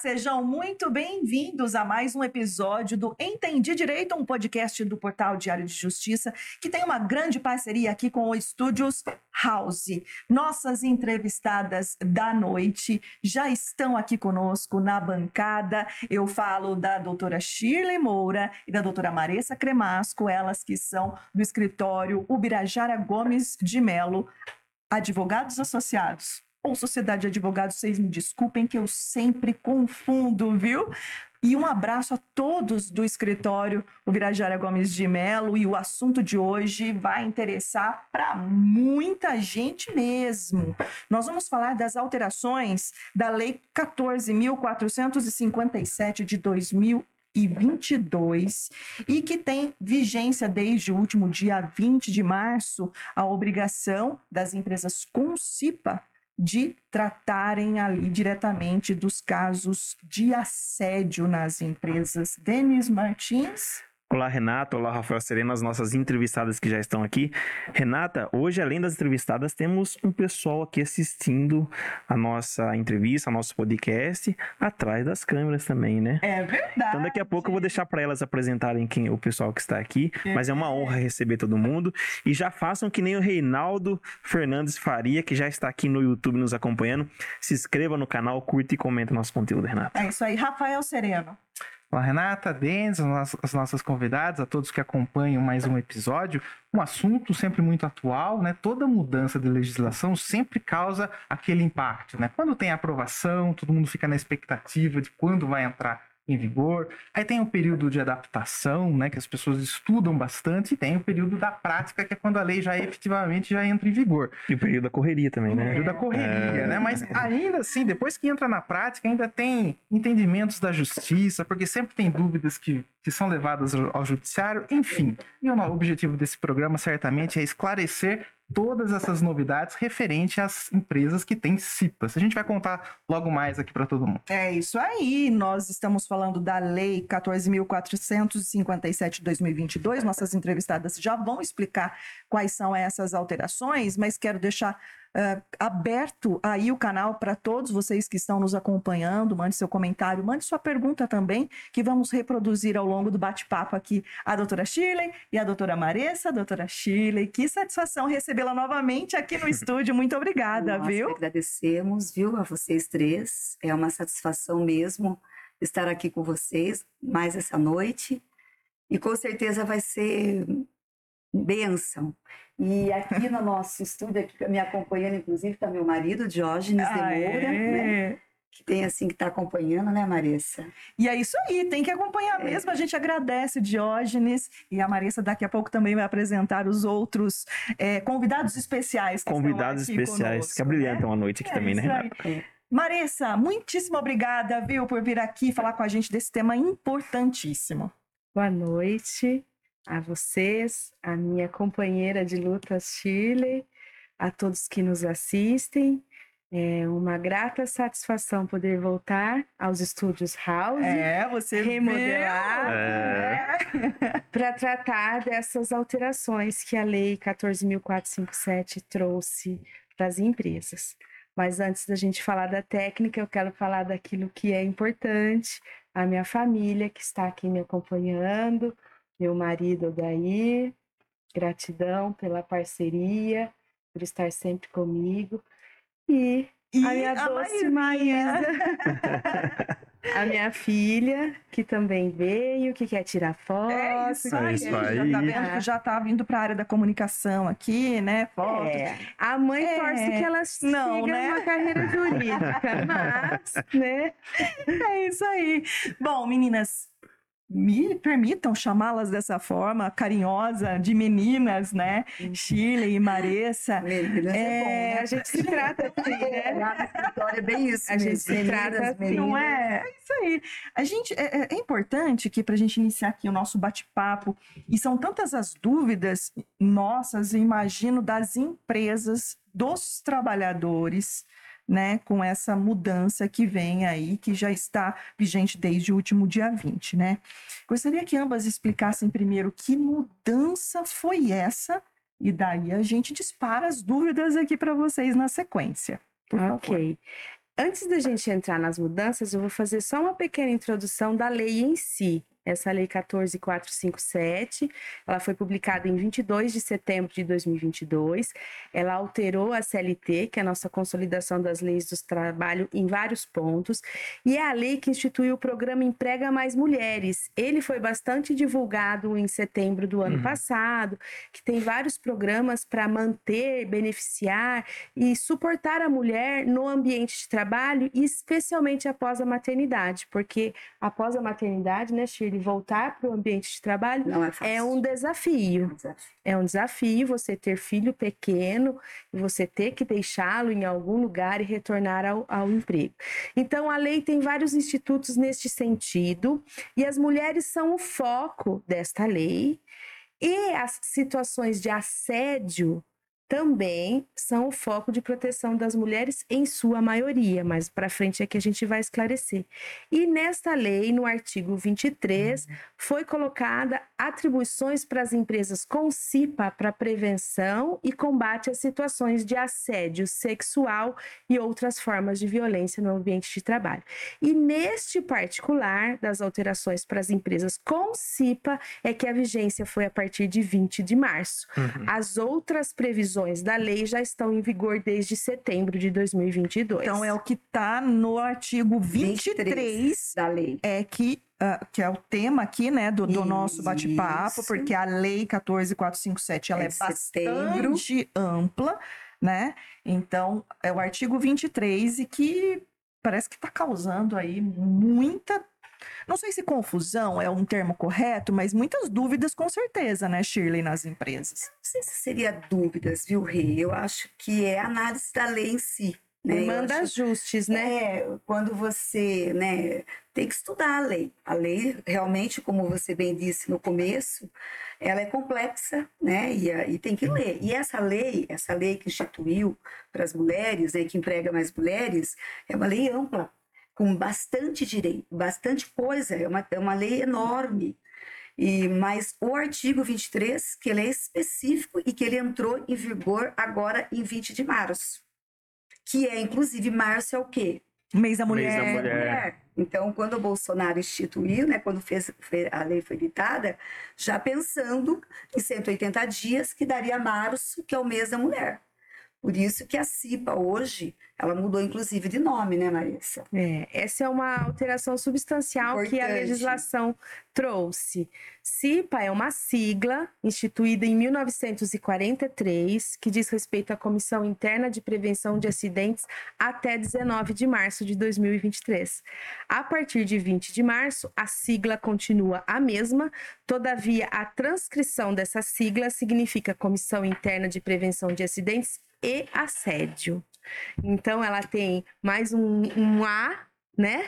Sejam muito bem-vindos a mais um episódio do Entendi Direito, um podcast do Portal Diário de Justiça, que tem uma grande parceria aqui com o Estúdios House. Nossas entrevistadas da noite já estão aqui conosco na bancada. Eu falo da doutora Shirley Moura e da doutora Maressa Cremasco, elas que são do escritório Ubirajara Gomes de Melo, advogados associados ou Sociedade de Advogados, vocês me desculpem que eu sempre confundo, viu? E um abraço a todos do escritório o Virajara Gomes de Melo. E o assunto de hoje vai interessar para muita gente mesmo. Nós vamos falar das alterações da Lei 14.457 de 2022 e que tem vigência desde o último dia 20 de março a obrigação das empresas com CIPA de tratarem ali diretamente dos casos de assédio nas empresas. Denis Martins. Olá, Renata. Olá, Rafael Serena, as nossas entrevistadas que já estão aqui. Renata, hoje, além das entrevistadas, temos um pessoal aqui assistindo a nossa entrevista, nosso podcast, atrás das câmeras também, né? É verdade. Então, daqui a pouco eu vou deixar para elas apresentarem quem o pessoal que está aqui, é. mas é uma honra receber todo mundo. E já façam que nem o Reinaldo Fernandes Faria, que já está aqui no YouTube nos acompanhando. Se inscreva no canal, curta e comenta nosso conteúdo, Renata. É isso aí. Rafael Sereno. Olá, Renata, Denis, as nossas convidadas, a todos que acompanham mais um episódio. Um assunto sempre muito atual, né? Toda mudança de legislação sempre causa aquele impacto, né? Quando tem aprovação, todo mundo fica na expectativa de quando vai entrar em vigor. Aí tem o período de adaptação, né, que as pessoas estudam bastante, e tem o período da prática, que é quando a lei já efetivamente já entra em vigor. E o período da correria também, né? O período da correria, é... né? Mas ainda assim, depois que entra na prática, ainda tem entendimentos da justiça, porque sempre tem dúvidas que, que são levadas ao judiciário, enfim. E o objetivo desse programa certamente é esclarecer todas essas novidades referente às empresas que têm CIPAS. A gente vai contar logo mais aqui para todo mundo. É isso aí. Nós estamos falando da Lei 14.457 de 2022. Nossas entrevistadas já vão explicar quais são essas alterações, mas quero deixar uh, aberto aí o canal para todos vocês que estão nos acompanhando. Mande seu comentário, mande sua pergunta também, que vamos reproduzir ao longo do bate-papo aqui a doutora Shirley e a doutora Maressa. Doutora Shirley, que satisfação recebê-la novamente aqui no estúdio. Muito obrigada, Nós viu? agradecemos, viu, a vocês três. É uma satisfação mesmo estar aqui com vocês mais essa noite. E com certeza vai ser bênção. E aqui no nosso estúdio, aqui me acompanhando, inclusive, está meu marido, Diógenes ah, de Moura, é? né? Que tem assim que está acompanhando, né, Marissa? E é isso aí, tem que acompanhar é. mesmo. A gente agradece Diógenes e a Marissa daqui a pouco também vai apresentar os outros é, convidados especiais. convidados especiais conosco, que brilhantam né? a noite aqui é também, né? É. Marissa, muitíssimo obrigada, viu, por vir aqui falar com a gente desse tema importantíssimo. Boa noite a vocês, a minha companheira de lutas Shirley, a todos que nos assistem. É uma grata satisfação poder voltar aos estúdios House. É, você remodelar é. para tratar dessas alterações que a lei 14.457 trouxe para as empresas. Mas antes da gente falar da técnica, eu quero falar daquilo que é importante, a minha família que está aqui me acompanhando, meu marido daí, gratidão pela parceria, por estar sempre comigo. E, e a minha a doce Maísa, a minha filha, que também veio, que quer tirar foto. É isso é isso aí. já tá vendo que já tá vindo para a área da comunicação aqui, né? Fotos. É. A mãe é. torce que elas não, né? uma carreira jurídica, mas, né? É isso aí. Bom, meninas, me permitam chamá-las dessa forma carinhosa, de meninas, né? Uhum. Shirley e Maressa. Meninas é, é bom, né? A gente se trata assim, né? É bem isso. A gente se trata assim. Não é? É isso aí. A gente, é, é importante que para a gente iniciar aqui o nosso bate-papo, e são tantas as dúvidas nossas, imagino, das empresas, dos trabalhadores, né, com essa mudança que vem aí, que já está vigente desde o último dia 20, né? Gostaria que ambas explicassem primeiro que mudança foi essa, e daí a gente dispara as dúvidas aqui para vocês na sequência. ok. Antes da gente entrar nas mudanças, eu vou fazer só uma pequena introdução da lei em si. Essa lei 14457, ela foi publicada em 22 de setembro de 2022. Ela alterou a CLT, que é a nossa consolidação das leis do trabalho, em vários pontos, e é a lei que instituiu o programa Emprega Mais Mulheres. Ele foi bastante divulgado em setembro do ano uhum. passado, que tem vários programas para manter, beneficiar e suportar a mulher no ambiente de trabalho, especialmente após a maternidade, porque após a maternidade, né, Shirley, voltar para o ambiente de trabalho é, é, um desafio. É um desafio você ter filho pequeno e você ter que deixá-lo em algum lugar e retornar ao, ao emprego. Então, a lei tem vários institutos neste sentido e as mulheres são o foco desta lei. E as situações de assédio também são o foco de proteção das mulheres em sua maioria, mas para frente é que a gente vai esclarecer. E nesta lei, no artigo 23, uhum. foi colocada atribuições para as empresas com CIPA para prevenção e combate às situações de assédio sexual e outras formas de violência no ambiente de trabalho. E neste particular das alterações para as empresas com CIPA é que a vigência foi a partir de 20 de março. Uhum. As outras previsões previsões da lei já estão em vigor desde setembro de 2022. Então é o que está no artigo 23, 23 da lei. É que Uh, que é o tema aqui, né, do, do nosso bate-papo, porque a lei 14457 ela é, é bastante ampla, né? Então, é o artigo 23 e que parece que está causando aí muita não sei se confusão é um termo correto, mas muitas dúvidas com certeza, né, Shirley, nas empresas. Não sei se seria dúvidas, viu, Rê? Eu acho que é análise da lei em si. Né? Manda ajustes, né? É, quando você né, tem que estudar a lei. A lei, realmente, como você bem disse no começo, ela é complexa, né? E, e tem que ler. E essa lei, essa lei que instituiu para as mulheres, né, que emprega mais mulheres, é uma lei ampla com bastante direito, bastante coisa, é uma, é uma lei enorme. E, mas o artigo 23, que ele é específico e que ele entrou em vigor agora em 20 de março. Que é, inclusive, março é o quê? Mês da mulher. Mês da mulher. Então, quando o Bolsonaro instituiu, né, quando fez, a lei foi editada, já pensando em 180 dias, que daria março, que é o mês da mulher. Por isso que a CIPA hoje, ela mudou inclusive de nome, né, Marissa? É, essa é uma alteração substancial Importante. que a legislação trouxe. CIPA é uma sigla instituída em 1943 que diz respeito à Comissão Interna de Prevenção de Acidentes até 19 de março de 2023. A partir de 20 de março, a sigla continua a mesma, todavia a transcrição dessa sigla significa Comissão Interna de Prevenção de Acidentes e assédio. Então, ela tem mais um, um A, né?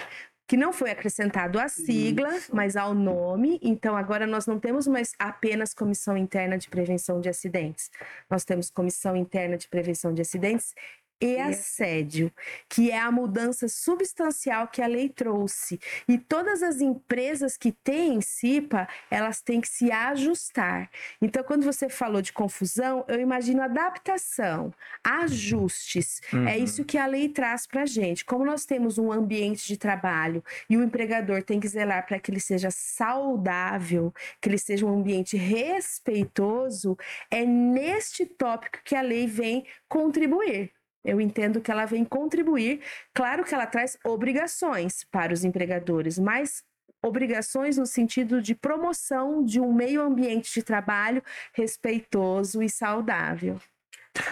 que não foi acrescentado à sigla, Isso. mas ao nome. Então, agora nós não temos mais apenas Comissão Interna de Prevenção de Acidentes. Nós temos Comissão Interna de Prevenção de Acidentes e assédio, que é a mudança substancial que a lei trouxe. E todas as empresas que têm CIPA, elas têm que se ajustar. Então, quando você falou de confusão, eu imagino adaptação, ajustes. É uhum. É isso que a lei traz para a gente. Como nós temos um ambiente de trabalho e o empregador tem que zelar para que ele seja saudável, que ele seja um ambiente respeitoso, é neste tópico que a lei vem contribuir. Eu entendo que ela vem contribuir. Claro que ela traz obrigações para os empregadores, mas obrigações no sentido de promoção de um meio ambiente de trabalho respeitoso e saudável.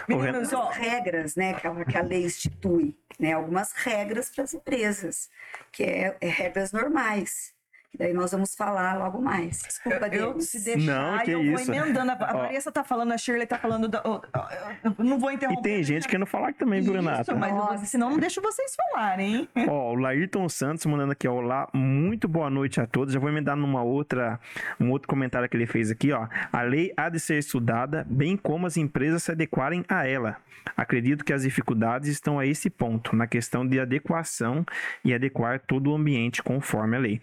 Meninos, ó, regras, né, que a, que a lei institui, né, algumas regras para as empresas, que é, é regras normais. Daí nós vamos falar logo mais. Desculpa, eu, eu se deixar, não, que eu isso. vou emendando. A, a Marissa tá falando, a Shirley tá falando. Da, eu não vou interromper. E tem gente querendo falar também, isso, Renata. mas Nossa. senão não deixo vocês falarem. Ó, o Laírton Santos mandando aqui, ó. Olá, muito boa noite a todos. Já vou emendar numa outra, um outro comentário que ele fez aqui, ó. A lei há de ser estudada, bem como as empresas se adequarem a ela. Acredito que as dificuldades estão a esse ponto, na questão de adequação e adequar todo o ambiente conforme a lei.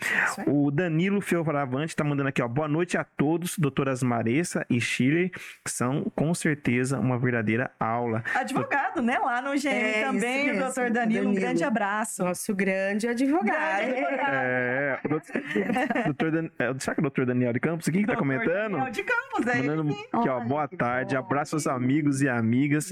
O O Danilo Fioravante tá mandando aqui, ó. Boa noite a todos, doutoras Maressa e Shirley, que são com certeza uma verdadeira aula. Advogado, né? Lá no GM É, também, o doutor Danilo, Um Danilo. grande abraço. Nosso grande advogado. Grande advogado. É, o doutor, doutor Dan- é, será que é o doutor Daniel de Campos aqui que tá Doutor comentando? Daniel de Campos, é Mandando aqui, ó, Olha, boa tarde, bom. abraço aos amigos e amigas.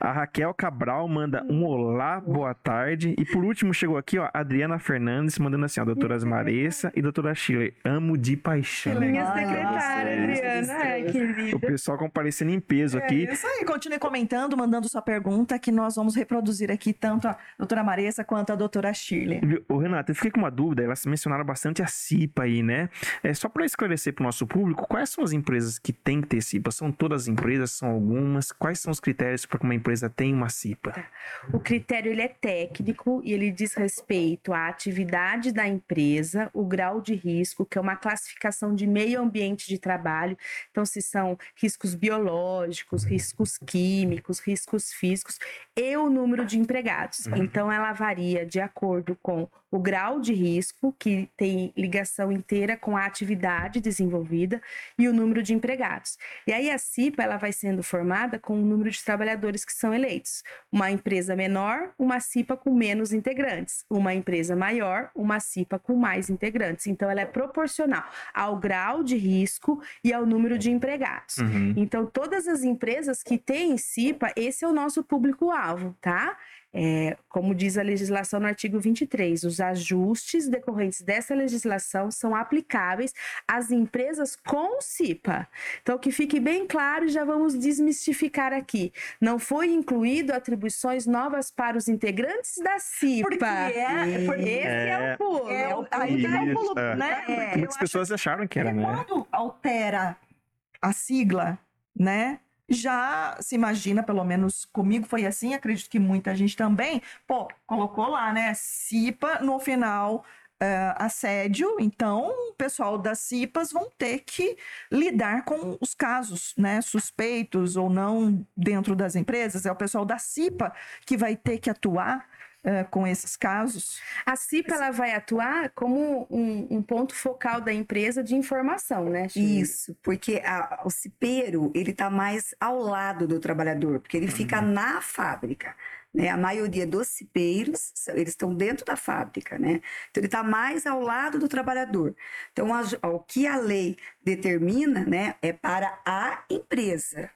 A Raquel Cabral manda um olá, boa tarde. E por último chegou aqui, ó, Adriana Fernandes mandando assim, ó, doutoras Maressa e doutora Shirley, amo de paixão. Minha secretária, Vocês. Adriana. Ai, O querida. pessoal comparecendo em peso É aqui. isso aí, continue comentando, mandando sua pergunta, que nós vamos reproduzir aqui tanto a doutora Maressa quanto a doutora Shirley. Ô, Renato, eu fiquei com uma dúvida, elas mencionaram bastante a CIPA aí, né? É, só para esclarecer para o nosso público, quais são as empresas que têm que ter CIPA? São todas as empresas? São algumas? Quais são os critérios para que uma empresa tenha uma CIPA? O critério ele é técnico e ele diz respeito à atividade da empresa, o grau de risco, que é uma classificação de meio ambiente de trabalho. Então, se são riscos biológicos, riscos químicos, riscos físicos e o número de empregados. Uhum. Então, ela varia de acordo com o grau de risco, que tem ligação inteira com a atividade desenvolvida, e o número de empregados. E aí a CIPA ela vai sendo formada com o número de trabalhadores que são eleitos. Uma empresa menor, uma CIPA com menos integrantes. Uma empresa maior, uma CIPA com mais integrantes. Então ela é proporcional ao grau de risco e ao número de empregados. Uhum. Então, todas as empresas que têm CIPA, esse é o nosso público-alvo, tá? É, como diz a legislação no artigo 23, os ajustes decorrentes dessa legislação são aplicáveis às empresas com CIPA. Então, que fique bem claro e já vamos desmistificar aqui. Não foi incluído atribuições novas para os integrantes da CIPA. Porque é, porque Esse é, É. o pulo. é, é o- é o Isso, pulo, é. né? É. Muitas pessoas acharam que era, Porque né? quando altera a sigla, né? Já se imagina, pelo menos comigo foi assim, acredito que muita gente também, pô, colocou lá, né? CIPA no final. eh, assédio, então o pessoal das CIPAs vão ter que lidar com os casos, né, suspeitos ou não dentro das empresas. É o pessoal da CIPA que vai ter que atuar eh, com esses casos. A CIPA ela vai atuar como um, um ponto focal da empresa de informação, né? Shirley? Isso, porque a- o cipeiro, ele está mais ao lado do trabalhador, porque ele fica na fábrica. Né? A maioria dos cipeiros, eles estão dentro da fábrica, né? Então, ele está mais ao lado do trabalhador. Então, a- o que a lei determina, né, é para a empresa.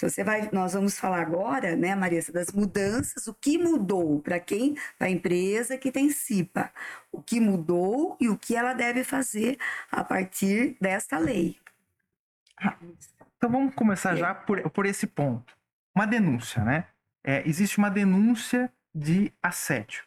Então, você vai, nós vamos falar agora, né, Marissa, das mudanças, o que mudou para quem, para a empresa que tem CIPA, o que mudou e o que ela deve fazer a partir desta lei. Então vamos começar já por, por esse ponto. Uma denúncia, né? É, existe uma denúncia de assédio.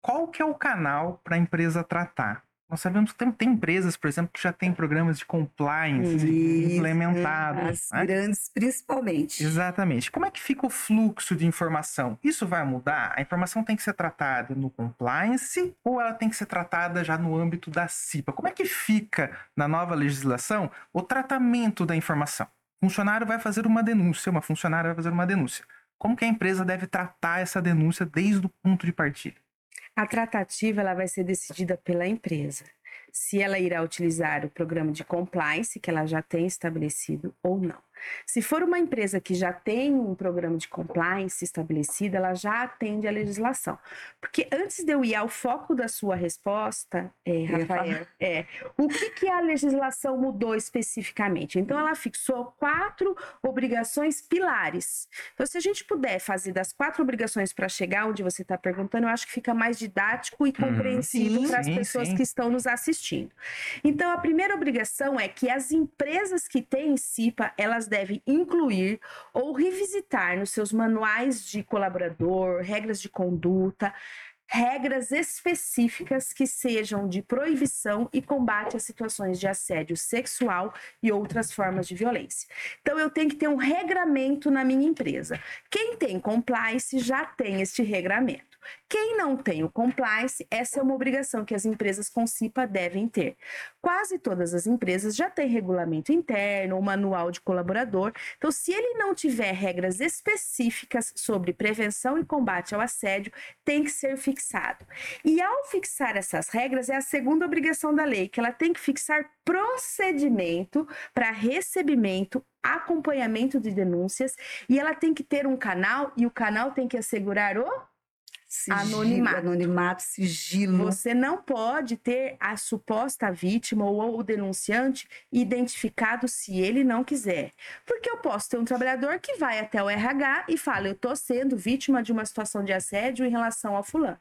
Qual que é o canal para a empresa tratar? Nós sabemos que tem, tem empresas, por exemplo, que já têm programas de compliance Isso, implementados. As né? grandes, principalmente. Exatamente. Como é que fica o fluxo de informação? Isso vai mudar? A informação tem que ser tratada no compliance ou ela tem que ser tratada já no âmbito da CIPA? Como é que fica na nova legislação o tratamento da informação? O funcionário vai fazer uma denúncia, uma funcionária vai fazer uma denúncia. Como que a empresa deve tratar essa denúncia desde o ponto de partida? A tratativa ela vai ser decidida pela empresa. Se ela irá utilizar o programa de compliance que ela já tem estabelecido ou não. Se for uma empresa que já tem um programa de compliance estabelecido, ela já atende à legislação. Porque antes de eu ir ao foco da sua resposta, é, Rafael, é, o que, que a legislação mudou especificamente? Então, ela fixou quatro obrigações pilares. Então, se a gente puder fazer das quatro obrigações para chegar onde você está perguntando, eu acho que fica mais didático e compreensível Sim, para as pessoas sim. que estão nos assistindo. Então, a primeira obrigação é que as empresas que têm CIPA, elas devem incluir ou revisitar nos seus manuais de colaborador, regras de conduta, regras específicas que sejam de proibição e combate a situações de assédio sexual e outras formas de violência. Então, eu tenho que ter um regramento na minha empresa. Quem tem compliance já tem este regramento. Quem não tem o compliance, essa é uma obrigação que as empresas com CIPA devem ter. Quase todas as empresas já têm regulamento interno, ou manual de colaborador. Então, se ele não tiver regras específicas sobre prevenção e combate ao assédio, tem que ser fixado. E ao fixar essas regras, é a segunda obrigação da lei, que ela tem que fixar procedimento para recebimento, acompanhamento de denúncias e ela tem que ter um canal e o canal tem que assegurar o Sigilo, Anonimato. Anonimato, sigilo. Você não pode ter a suposta vítima ou o denunciante identificado se ele não quiser. Porque eu posso ter um trabalhador que vai até o RH e fala: eu estou sendo vítima de uma situação de assédio em relação ao fulano.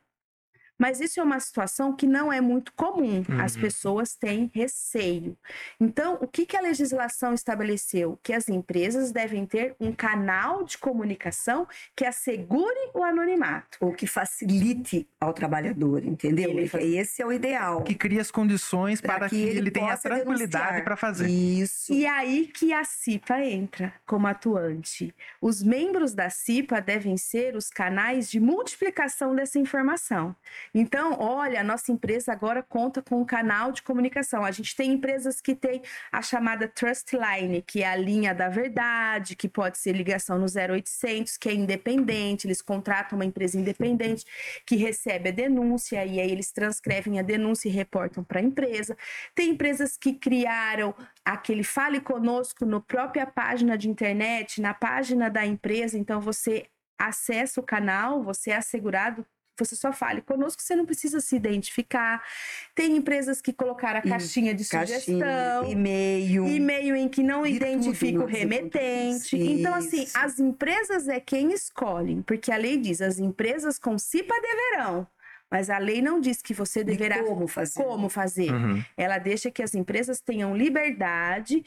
Mas isso é uma situação que não é muito comum. As Uhum. pessoas têm receio. Então, o que, que a legislação estabeleceu? Que as empresas devem ter um canal de comunicação que assegure o anonimato. Ou que facilite ao trabalhador, entendeu? Ele Esse é o ideal. Que cria as condições Pra para que, ele, tenha possa tranquilidade para fazer. Isso. E aí que a CIPA entra como atuante. Os membros da CIPA devem ser os canais de multiplicação dessa informação. Então, olha, a nossa empresa agora conta com um canal de comunicação. A gente tem empresas que têm a chamada Trust Line, que é a linha da verdade, que pode ser ligação no 0800, que é independente, eles contratam uma empresa independente que recebe a denúncia e aí eles transcrevem a denúncia e reportam para a empresa. Tem empresas que criaram aquele Fale Conosco no própria página de internet, na página da empresa, então você acessa o canal, você é assegurado, você só fale conosco, você não precisa se identificar. Tem empresas que colocaram a E caixinha de Caixinha, sugestão. e-mail. E-mail em que não De identifica o remetente. Então, assim, Isso. as empresas é quem escolhem, porque a lei diz: as empresas com CIPA deverão. Mas a lei não diz que você de deverá como fazer. como fazer. Uhum. Ela deixa que as empresas tenham liberdade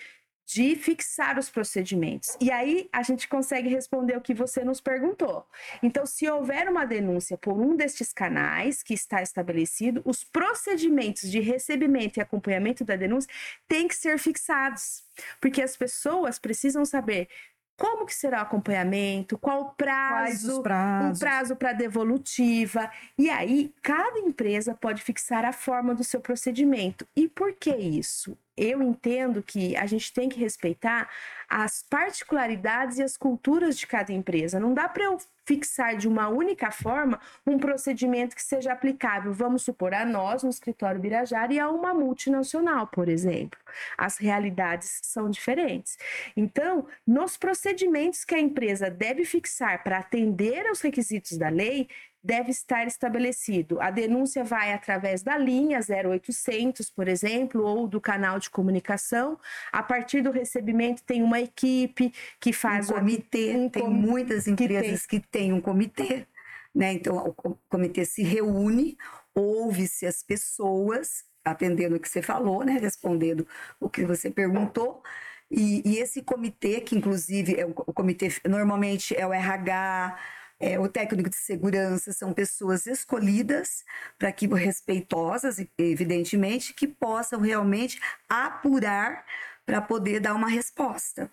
de fixar os procedimentos. E aí a gente consegue responder o que você nos perguntou. Então, se houver uma denúncia por um destes canais que está estabelecido, os procedimentos de recebimento e acompanhamento da denúncia têm que ser fixados, porque as pessoas precisam saber como que será o acompanhamento, qual o prazo, um prazo para devolutiva. E aí, cada empresa pode fixar a forma do seu procedimento. E por que isso? Eu entendo que a gente tem que respeitar as particularidades e as culturas de cada empresa. Não dá para eu fixar de uma única forma um procedimento que seja aplicável, vamos supor, a nós no escritório Birajara e a uma multinacional, por exemplo. As realidades são diferentes. Então, nos procedimentos que a empresa deve fixar para atender aos requisitos da lei, deve estar estabelecido. A denúncia vai através da linha 0800, por exemplo, ou do canal de comunicação. A partir do recebimento tem uma equipe que um faz o comitê. um tem com- muitas empresas que têm um comitê, né? Então, o co- comitê se reúne, ouve-se as pessoas, atendendo o que você falou, né? Respondendo o que você perguntou. E, e esse comitê, que inclusive é o comitê, normalmente é o RH, é o técnico de segurança, são pessoas escolhidas para que respeitosas, evidentemente, que possam realmente apurar para poder dar uma resposta.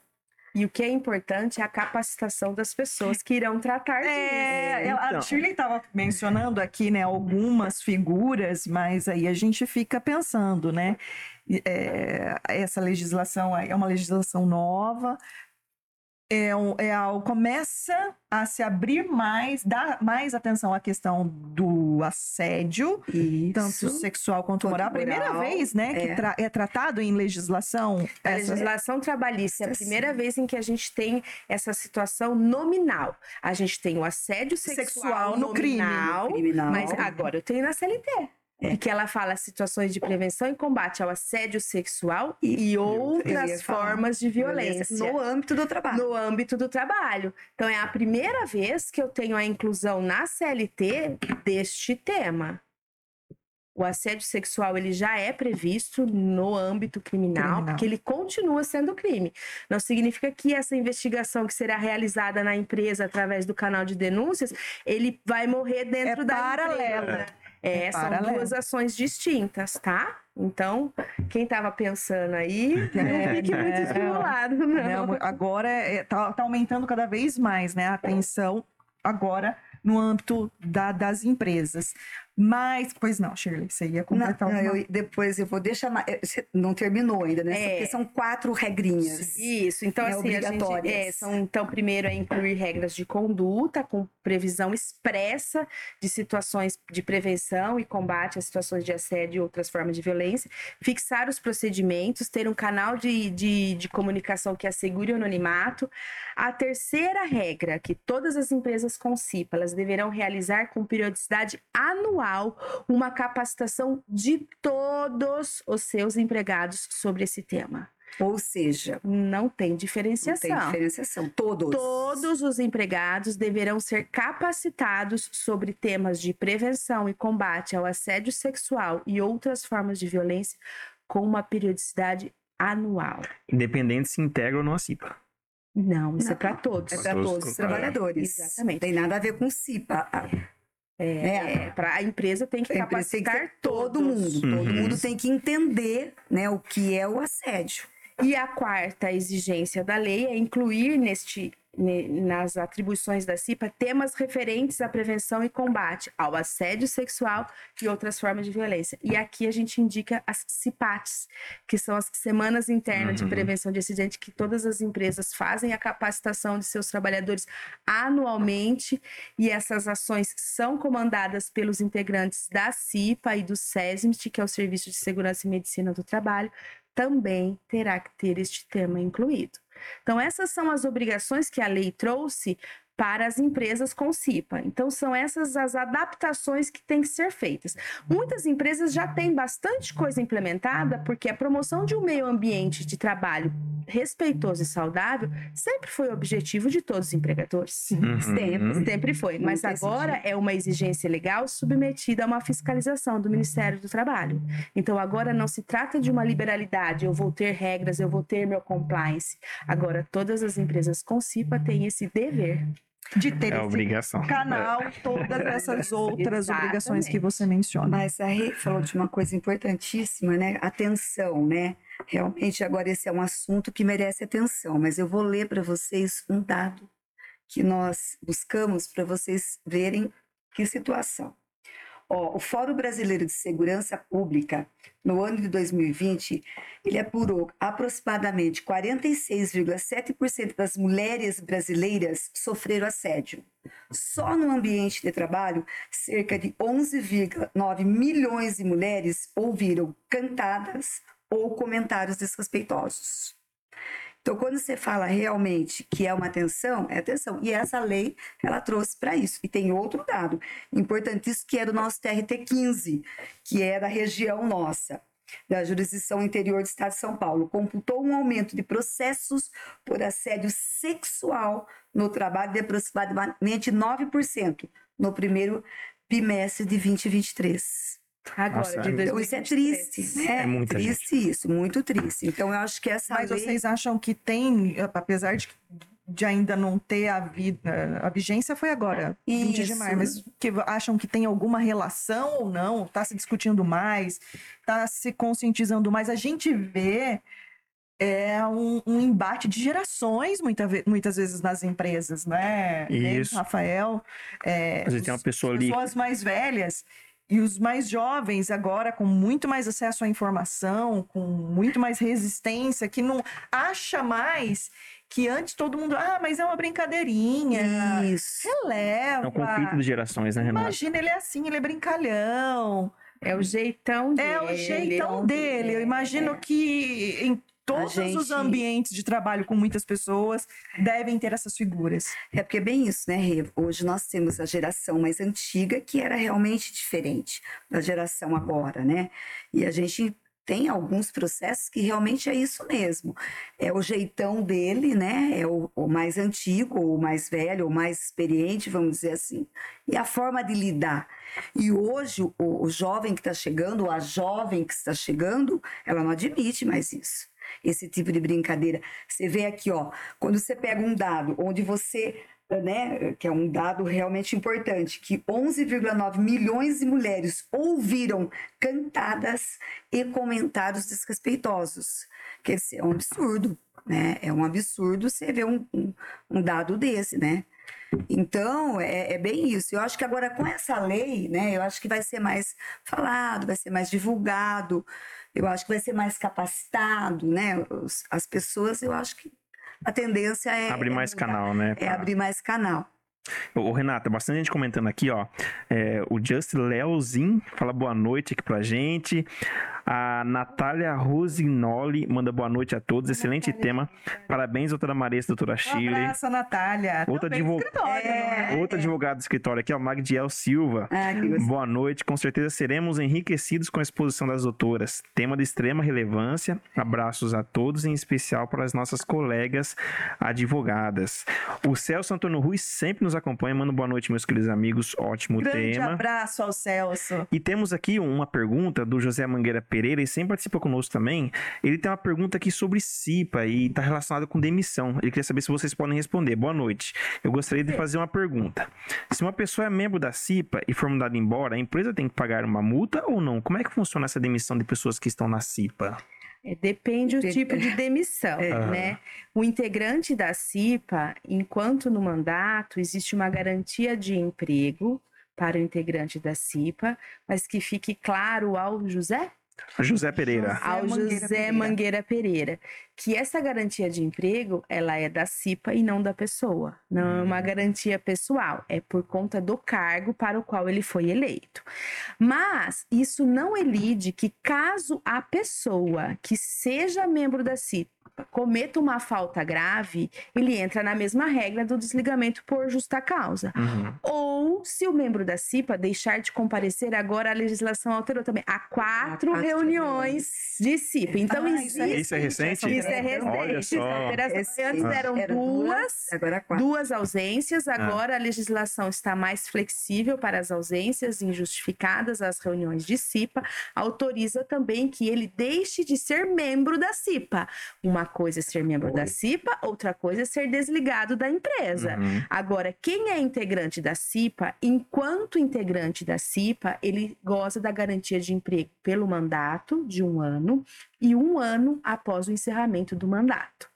E o que é importante é a capacitação das pessoas que irão tratar disso. É, ela- Então. a Shirley estava mencionando aqui, né, algumas figuras, mas aí a gente fica pensando, né? é, essa legislação é uma legislação nova, é, é começa a se abrir mais, dar mais atenção à questão do assédio, tanto Isso. sexual quanto Quanto moral. A primeira moral, vez, né, que é. tra- é tratado em legislação. A essa- legislação trabalhista é a primeira sim. vez em que a gente tem essa situação nominal. A gente tem o assédio sexual, Sexual no crime. nominal, Criminal. mas agora eu tenho na CLT. É. Que ela fala situações de prevenção e combate ao assédio sexual E- e, outras formas de violência. no âmbito do trabalho. no âmbito do trabalho. Então, é a primeira vez que eu tenho a inclusão na CLT deste tema. O assédio sexual ele já é previsto no âmbito criminal, Criminal. porque ele continua sendo crime. Não significa que essa investigação que será realizada na empresa através do canal de denúncias, ele vai morrer dentro É da paralela. empresa. É, É são paralela. duas ações distintas, tá? Então, quem estava pensando aí, não fique muito É. estimulado, não. Não, agora está tá aumentando cada vez mais, né? A atenção agora no âmbito da, das empresas. Mas, pois não, Shirley, você ia completar não, uma... eu, Depois eu vou deixar. mais- eh, você Não terminou ainda, né? É. Porque são quatro regrinhas. Isso, então né, assim, a gente, obrigatórias. é, são, então, primeiro é incluir regras de conduta com previsão expressa de situações de prevenção e combate a situações de assédio e outras formas de violência, fixar os procedimentos, ter um canal de, de, de comunicação que assegure o anonimato. A terceira regra que todas as empresas com CIPA, elas deverão realizar com periodicidade anual uma capacitação de todos os seus empregados sobre esse tema. Ou seja, Não tem não diferenciação. tem diferenciação. Todos. Todos os empregados deverão ser capacitados sobre temas de prevenção e combate ao assédio sexual e outras formas de violência com uma periodicidade anual. Independente se integra ou não a CIPA. Não, isso é Não, para todos. É para Todos todos os os trabalhadores. Exatamente. Tem nada a ver com CIPA. A- É, para a empresa tem que a empresa tem que capacitar todo mundo. Todo Uhum. mundo tem que entender né, o que é o assédio. E a quarta exigência da lei é incluir neste ne- nas atribuições da CIPA temas referentes à prevenção e combate ao assédio sexual e outras formas de violência. E aqui a gente indica as CIPATs, que são as semanas internas de Uhum. prevenção de acidente que todas as empresas fazem a capacitação de seus trabalhadores anualmente e essas ações são comandadas pelos integrantes da CIPA e do SESMIT, que é o Serviço de Segurança e Medicina do Trabalho, também terá que ter este tema incluído. Então, essas são as obrigações que a lei trouxe para as empresas com CIPA. Então, são essas as adaptações que têm que ser feitas. Muitas empresas já têm bastante coisa implementada, porque a promoção de um meio ambiente de trabalho respeitoso e saudável sempre foi o objetivo de todos os empregadores. Uhum. Sempre. Sempre foi, mas agora é uma exigência legal submetida a uma fiscalização do Ministério do Trabalho. Então agora não se trata de uma liberalidade, eu vou ter regras, eu vou ter meu compliance. Agora todas as empresas com CIPA têm esse dever. De ter É esse obrigação. canal e todas essas outras Exatamente. obrigações que você menciona. Mas a Rê falou de uma coisa importantíssima, né? Atenção, né? Realmente, agora esse é um assunto que merece atenção, mas eu vou ler para vocês um dado que nós buscamos para vocês verem que situação. Ó, o Fórum Brasileiro de Segurança Pública, no ano de 2020, ele apurou aproximadamente 46,7% das mulheres brasileiras sofreram assédio. Só no ambiente de trabalho, cerca de 11,9 milhões de mulheres ouviram cantadas ou comentários desrespeitosos. Então, quando você fala realmente que é uma atenção, é atenção. E essa lei, ela trouxe para isso. E tem outro dado importantíssimo, que é do nosso TRT-15, que é da região nossa, da jurisdição interior do Estado de São Paulo. Computou um aumento de processos por assédio sexual no trabalho de aproximadamente 9% no primeiro bimestre de 2023. Agora, Nossa, de então Então, isso é 2023. triste, né? É muita triste isso, muito triste. Então, eu acho que essa Mas lei... vocês acham que tem, apesar de, de ainda não ter a vida, a vigência foi agora, 20 de Isso. maio, mas que acham que tem alguma relação ou não? Está se discutindo mais, está se conscientizando mais? A gente vê é um, um embate de gerações muita ve- muitas vezes nas empresas, né? Isso. Rafael, é, tem uma pessoa ali. pessoas mais velhas e os mais jovens agora com muito mais acesso à informação, com muito mais resistência, que não acha mais que antes todo mundo, ah, mas é uma brincadeirinha, Isso. releva. É um conflito de gerações, né, Renata? Imagina, ele é assim, ele é brincalhão. É o jeitão dele. É o jeitão é dele. Eu imagino que em todos os gente- ambientes de trabalho com muitas pessoas devem ter essas figuras. É porque é bem isso, né, Rê? Hoje nós temos a geração mais antiga que era realmente diferente da geração agora, né? E a gente tem alguns processos que realmente é isso mesmo. É o jeitão dele, né? É o, o mais antigo, o mais velho, o mais experiente, vamos dizer assim. E a forma de lidar. E hoje, o, o jovem que está chegando, a jovem que está chegando, ela não admite mais isso. Esse tipo de brincadeira. Você vê aqui, ó, quando você pega um dado onde você né, que é um dado realmente importante, que 11,9 milhões de mulheres ouviram cantadas e comentários desrespeitosos. Quer dizer, é um absurdo, né? É um absurdo você ver um, um, um dado desse, né? Então, é, é, bem isso. Eu acho que agora com essa lei, né, eu acho que vai ser mais falado, vai ser mais divulgado, eu acho que vai ser mais capacitado, né? as pessoas, eu acho que a tendência é. Abrir mais é, canal, né? É abrir mais canal. Ô, Renata, bastante gente comentando aqui, ó. É, o Just Leozin fala boa noite aqui pra gente. A Natália Rosignoli manda boa noite a todos. Excelente Natália. tema. Parabéns, doutora Marisa, doutora Chile. Um abraço, Natália. Outra, advog... é, Outra advogada do escritório aqui, ó, Magdiel Silva. Ah, boa noite. Com certeza seremos enriquecidos com a exposição das doutoras. Tema de extrema relevância. Abraços a todos, em especial para as nossas colegas advogadas. O Celso Antônio Ruiz sempre nos acompanha. Manda boa noite, meus queridos amigos. Ótimo Grande tema. Grande abraço ao Celso. E temos aqui uma pergunta do José Mangueira Pereira, e sempre participa conosco também. Ele tem uma pergunta aqui sobre CIPA e está relacionado com demissão. Ele queria saber se vocês podem responder. Boa noite. Eu gostaria de fazer uma pergunta. Se uma pessoa é membro da CIPA e for mandada embora, a empresa tem que pagar uma multa ou não? Como é que funciona essa demissão de pessoas que estão na CIPA? É, depende do tipo de demissão, é. né? O integrante da CIPA, enquanto no mandato, existe uma garantia de emprego para o integrante da CIPA, mas que fique claro ao José José Pereira. Ao Mangueira José Pereira. Mangueira Pereira. Que essa garantia de emprego, ela é da CIPA e não da pessoa. Não é uma hum. garantia pessoal, é por conta do cargo para o qual ele foi eleito. Mas isso não elide que caso a pessoa que seja membro da CIPA cometa uma falta grave, ele entra na mesma regra do desligamento por justa causa. Uhum. Ou, se o membro da CIPA deixar de comparecer, agora a legislação alterou também. Há quatro, quatro reuniões de CIPA. Então, ah, existe... Isso é recente? Isso é recente. Olha só. Antes eram Era duas, agora duas ausências. Ah. Agora ah. a legislação está mais flexível para as ausências injustificadas. As reuniões de CIPA autoriza também que ele deixe de ser membro da CIPA. Uma uma coisa é ser membro Oi. da CIPA, outra coisa é ser desligado da empresa. Uhum. Agora, quem é integrante da CIPA, enquanto integrante da CIPA, ele goza da garantia de emprego pelo mandato de um ano e um ano após o encerramento do mandato.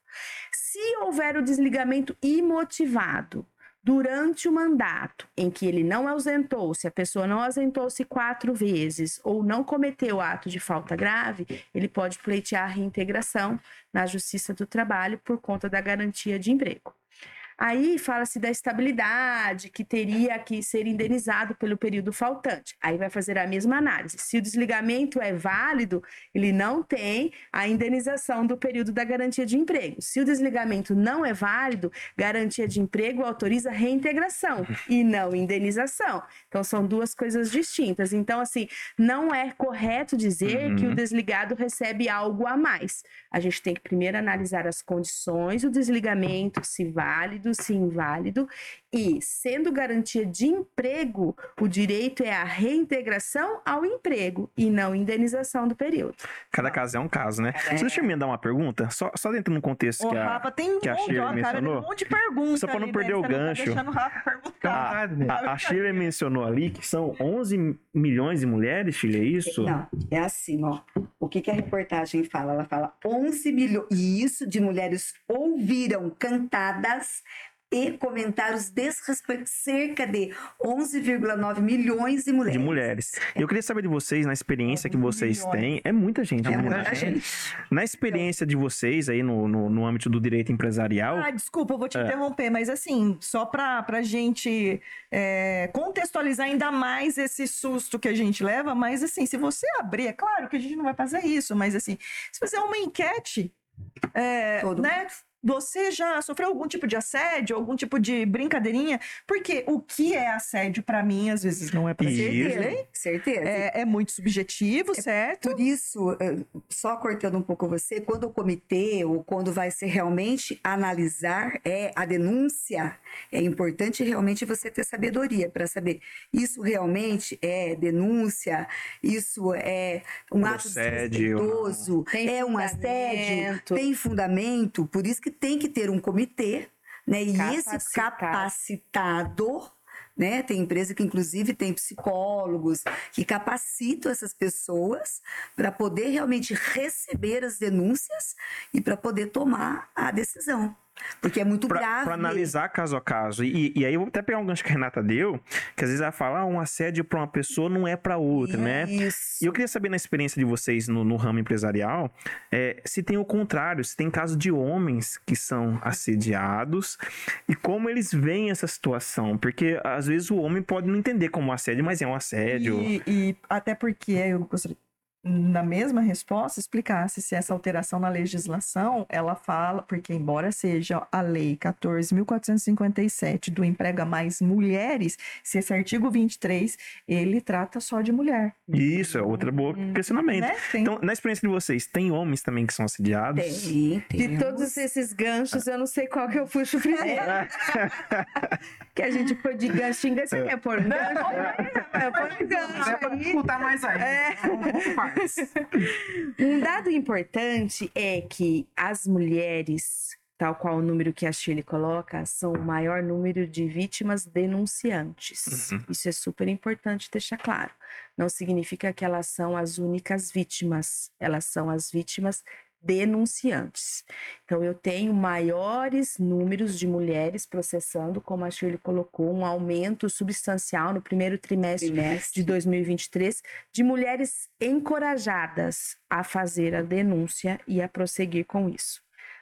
Se houver o desligamento imotivado, durante o mandato em que ele não ausentou, se a pessoa não ausentou-se quatro vezes ou não cometeu ato de falta grave, ele pode pleitear reintegração na Justiça do Trabalho por conta da garantia de emprego. Aí fala-se da estabilidade, que teria que ser indenizado pelo período faltante. Aí vai fazer a mesma análise. Se o desligamento é válido, ele não tem a indenização do período da garantia de emprego. Se o desligamento não é válido, garantia de emprego autoriza reintegração e não indenização. Então são duas coisas distintas. Então, assim, não é correto dizer uhum. que o desligado recebe algo a mais. A gente tem que primeiro analisar as condições do desligamento, se válido se inválido e, sendo garantia de emprego, o direito é a reintegração ao emprego e não indenização do período. Cada caso é um caso, né? É. Deixa eu me dar uma pergunta, só, só dentro do contexto Ô, que a, Rafa, tem um que a Shirley mencionou. Cara, um monte de perguntas. Só para não perder o tá gancho. Tá a, a, a Shirley mencionou ali que são 11 milhões de mulheres, Shirley, é isso? Não, é assim, ó. O que, que a reportagem fala? Ela fala 11 milhões. E isso de mulheres ouviram cantadas e comentários desrespeitosos, cerca de 11,9 milhões de mulheres. De mulheres. É. Eu queria saber de vocês, na experiência que vocês milhões. têm, é muita gente. É muita gente. Na experiência de vocês aí no, no, no, âmbito do direito empresarial... Ah, desculpa, eu vou te é. interromper, mas assim, só para a gente é, contextualizar ainda mais esse susto que a gente leva, mas assim, se você abrir, é claro que a gente não vai fazer isso, mas assim, se fazer uma enquete, é, né? Você já sofreu algum tipo de assédio, algum tipo de brincadeirinha? Porque o que é assédio para mim às vezes não é para certeza, certeza. É, é, muito subjetivo, é, certo? Por isso, eh, só cortando um pouco você, quando o comitê ou quando vai ser realmente analisar é a denúncia, é importante realmente você ter sabedoria para saber. Isso realmente é denúncia, isso é um assédio, ato desrespeitoso, é um assédio, tem fundamento. Por isso que que tem que ter um comitê, né? E esse capacitado né? Tem empresa que, inclusive, tem psicólogos que capacitam essas pessoas para poder realmente receber as denúncias e para poder tomar a decisão. Porque é muito pra, grave. pra analisar caso a caso. E, e aí eu vou até pegar um gancho que a Renata deu, que às vezes ela fala, ah, um assédio pra uma pessoa não é pra outra, né? Isso. E eu queria saber na experiência de vocês no, no ramo empresarial, é, se tem o contrário, se tem caso de homens que são assediados e como eles veem essa situação. Porque às vezes o homem pode não entender como assédio, mas é um assédio. E, e até porque eu gostaria, na mesma resposta, explicasse se essa alteração na legislação, ela fala, porque embora seja a lei 14.457 do emprega mais mulheres, se esse artigo 23, ele trata só de mulher. Isso, é outra boa questionamento. Né? Então, na experiência de vocês, tem homens também que são assediados? Tem, tem. De todos esses ganchos, eu não sei qual que eu puxo primeiro. que a gente foi de gancho em gancho. Você quer pôr gancho? Gancho É pra aí. disputar mais aí. É. Vamos Um dado importante é que as mulheres, tal qual o número que a Shirley coloca, são o maior número de vítimas denunciantes. Uhum. Isso é super importante deixar claro. Não significa que elas são as únicas vítimas, elas são as vítimas denunciantes. Então, eu tenho maiores números de mulheres processando, como a Shirley colocou, um aumento substancial no primeiro trimestre Trimestre. de 2023 de mulheres encorajadas a fazer a denúncia e a prosseguir com isso.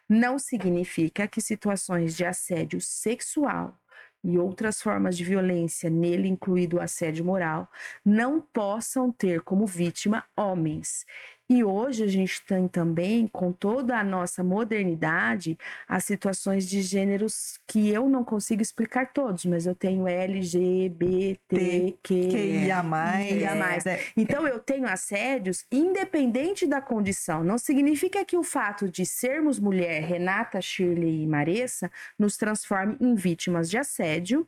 Não significa que situações de assédio sexual e outras formas de violência, nele incluído o assédio moral, não possam ter como vítima homens. E hoje a gente tem também, com toda a nossa modernidade, as situações de gêneros que eu não consigo explicar todos, mas eu tenho LGBTQ. QIA mais. QIA mais. é, Então eu tenho assédios independente da condição. Não significa que o fato de sermos mulher, Renata, Shirley e Maressa, nos transforme em vítimas de assédio.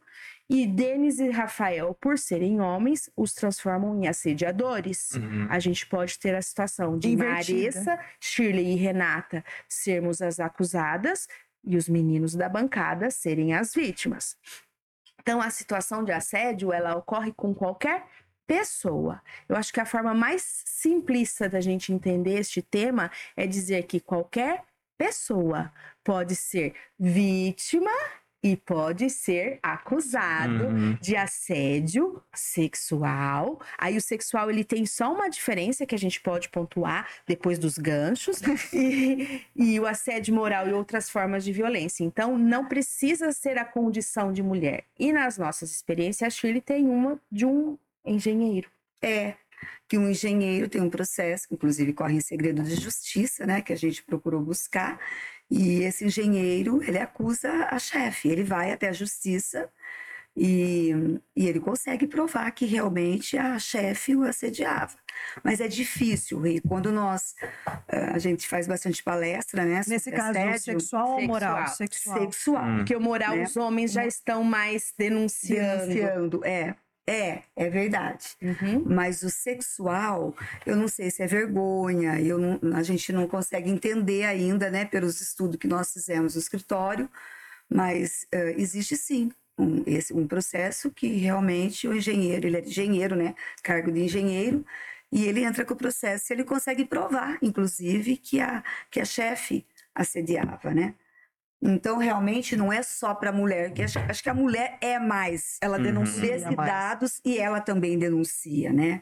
E Denis e Rafael, por serem homens, os transformam em assediadores. Uhum. A gente pode ter a situação de Invertida. Maressa, Shirley e Renata sermos as acusadas e os meninos da bancada serem as vítimas. Então, a situação de assédio, ela ocorre com qualquer pessoa. Eu acho que a forma mais simplista da gente entender este tema é dizer que qualquer pessoa pode ser vítima e pode ser acusado Uhum. de assédio sexual. Aí o sexual ele tem só uma diferença que a gente pode pontuar depois dos ganchos e, e o assédio moral e outras formas de violência. Então não precisa ser a condição de mulher. E nas nossas experiências a Shirley tem uma de um engenheiro. É que um engenheiro tem um processo, que inclusive corre em segredo de justiça, né, que a gente procurou buscar, e esse engenheiro, ele acusa a chefe, ele vai até a justiça e, e ele consegue provar que realmente a chefe o assediava. Mas é difícil, e quando nós, eh, a gente faz bastante palestra, né, Nesse caso, assédio sexual ou moral? Sexual. Sexual. sexual, Hum. Porque o moral Né? os homens já estão mais denunciando. denunciando, é, é, é verdade. Uhum. Mas o sexual, eu não sei se é vergonha, eu não- a gente não consegue entender ainda, né, pelos estudos que nós fizemos no escritório, mas eh, existe sim um, esse, um processo que realmente o engenheiro, ele é engenheiro, né, cargo de engenheiro, e ele entra com o processo e ele consegue provar, inclusive, que a, que a chefe assediava, né? Então, realmente, não é só para a mulher, que acho, acho que a mulher é mais Ela Uhum. denuncia mais. dados e ela também denuncia, né?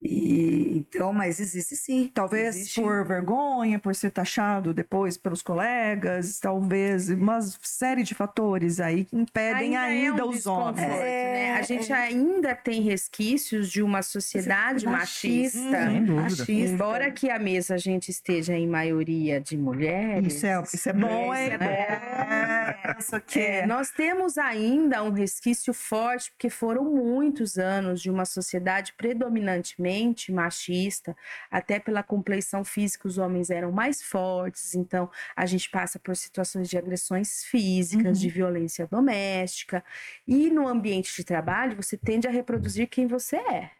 E, então, mas existe sim. Talvez existe. por vergonha, por ser taxado depois pelos colegas, talvez uma série de fatores aí que impedem ainda, é um os homens. desconforto, É, né? A gente é. ainda tem resquícios de uma sociedade machista. Machista. Embora que a mesa a gente esteja em maioria de mulheres. Isso é, isso é bom, Isso hein? é. É, É, é. nós temos ainda um resquício forte, porque foram muitos anos de uma sociedade predominantemente machista, até pela compleição física, os homens eram mais fortes, então a gente passa por situações de agressões físicas, Uhum. de violência doméstica, e no ambiente de trabalho você tende a reproduzir quem você é.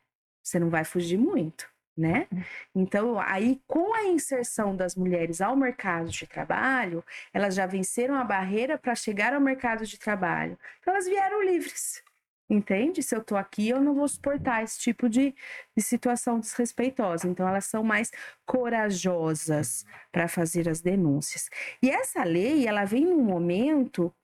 Você não vai fugir muito. Né? Então, aí, com a inserção das mulheres ao mercado de trabalho, elas já venceram a barreira para chegar ao mercado de trabalho. Então, elas vieram livres. Entende? Se eu tô aqui, eu não vou suportar esse tipo de, de situação desrespeitosa. Então, elas são mais corajosas para fazer as denúncias. E essa lei, ela vem num momento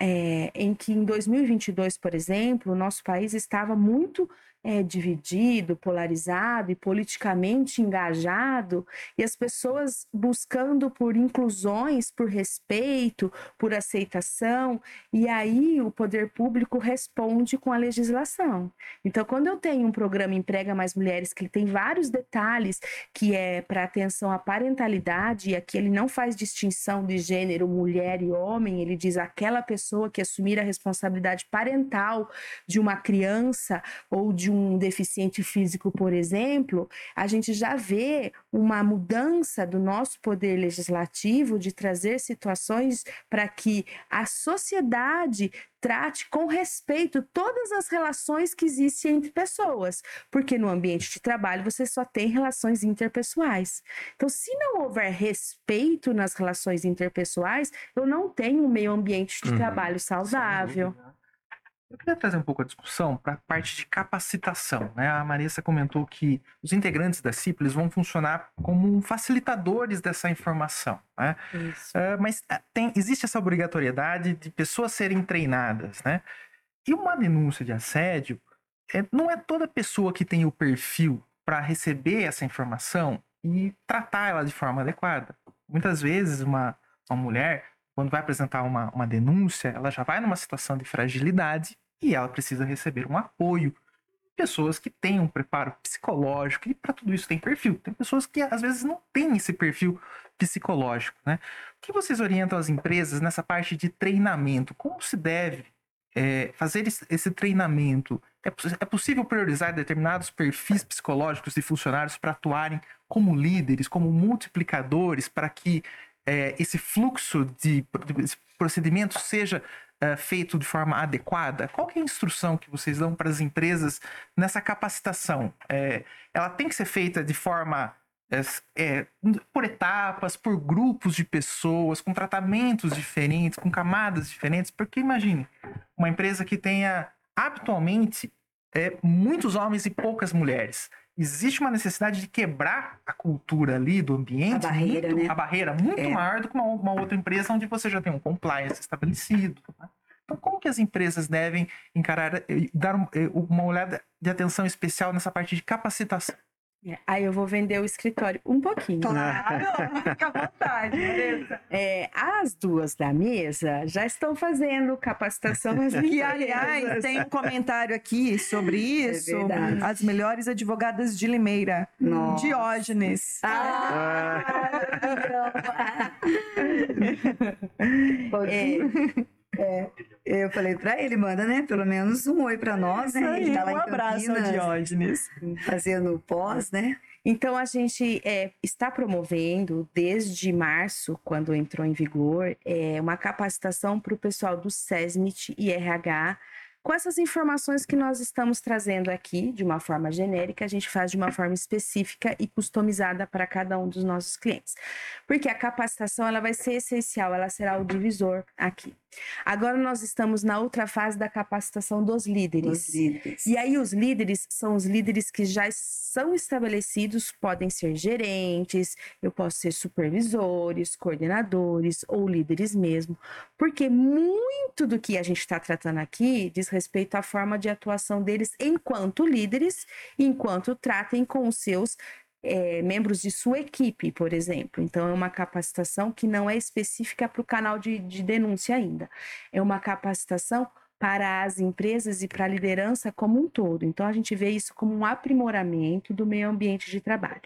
é, em que, em 2022, por exemplo, o nosso país estava muito é, dividido, polarizado e politicamente engajado, e as pessoas buscando por inclusões, por respeito, por aceitação, e aí o poder público responde com a legislação. Então, quando eu tenho um programa Emprega Mais Mulheres, que tem vários detalhes, que é para atenção à parentalidade, e aqui ele não faz distinção de gênero, mulher e homem, ele diz aquela pessoa que assumir a responsabilidade parental de uma criança ou de um deficiente físico, por exemplo, a gente já vê uma mudança do nosso poder legislativo de trazer situações para que a sociedade trate com respeito todas as relações que existem entre pessoas, porque no ambiente de trabalho você só tem relações interpessoais. Então, se não houver respeito nas relações interpessoais, eu não tenho um meio ambiente de uhum. trabalho saudável. Eu queria trazer um pouco a discussão para a parte de capacitação. Né? A Marissa comentou que os integrantes da CIP vão funcionar como facilitadores dessa informação. Né? Uh, mas ah, tem, existe essa obrigatoriedade de pessoas serem treinadas. Né? E uma denúncia de assédio, é, não é toda pessoa que tem o perfil para receber essa informação e tratar ela de forma adequada. Muitas vezes, uma, uma mulher, quando vai apresentar uma, uma denúncia, ela já vai numa situação de fragilidade e ela precisa receber um apoio. Pessoas que têm um preparo psicológico, e para tudo isso tem perfil. Tem pessoas que às vezes não têm esse perfil psicológico. Né? O que vocês orientam as empresas nessa parte de treinamento? Como se deve é, fazer esse treinamento? É, é, possível priorizar determinados perfis psicológicos de funcionários para atuarem como líderes, como multiplicadores, para que é, esse fluxo de, de procedimento seja é, feito de forma adequada? Qual é a instrução que vocês dão para as empresas nessa capacitação? É, ela tem que ser feita de forma é, é, por etapas, por grupos de pessoas, com tratamentos diferentes, com camadas diferentes, porque imagine uma empresa que tenha habitualmente é, muitos homens e poucas mulheres. Existe uma necessidade de quebrar a cultura ali do ambiente, a barreira, muito, né? a barreira muito é. maior do que uma, uma, outra empresa onde você já tem um compliance estabelecido. Né? Então, como que as empresas devem encarar, eh, dar eh, uma olhada de atenção especial nessa parte de capacitação? É, aí eu vou vender o escritório um pouquinho. Claro, fica à vontade, beleza. É, as duas da mesa já estão fazendo capacitação E, aliás, tem um comentário aqui sobre é isso. É as melhores advogadas de Limeira. Nossa. Diógenes. Ah! ah. é. É, eu falei para ele, manda, né? Pelo menos um oi para nós, né? Aí, tá um abraço, Diógenes. Fazendo pós, né? Então, a gente é, está promovendo, desde março, quando entrou em vigor, é, uma capacitação para o pessoal do SESMIT e RH com essas informações que nós estamos trazendo aqui, de uma forma genérica, a gente faz de uma forma específica e customizada para cada um dos nossos clientes. Porque a capacitação ela vai ser essencial, ela será o divisor aqui. Agora nós estamos na outra fase da capacitação dos líderes. líderes. E aí os líderes são os líderes que já são estabelecidos, podem ser gerentes, eu posso ser supervisores, coordenadores ou líderes mesmo, porque muito do que a gente está tratando aqui diz respeito à forma de atuação deles enquanto líderes, enquanto tratem com os seus é, membros de sua equipe, por exemplo. Então, é uma capacitação que não é específica para o canal de, de denúncia ainda. É uma capacitação para as empresas e para a liderança como um todo. Então, a gente vê isso como um aprimoramento do meio ambiente de trabalho.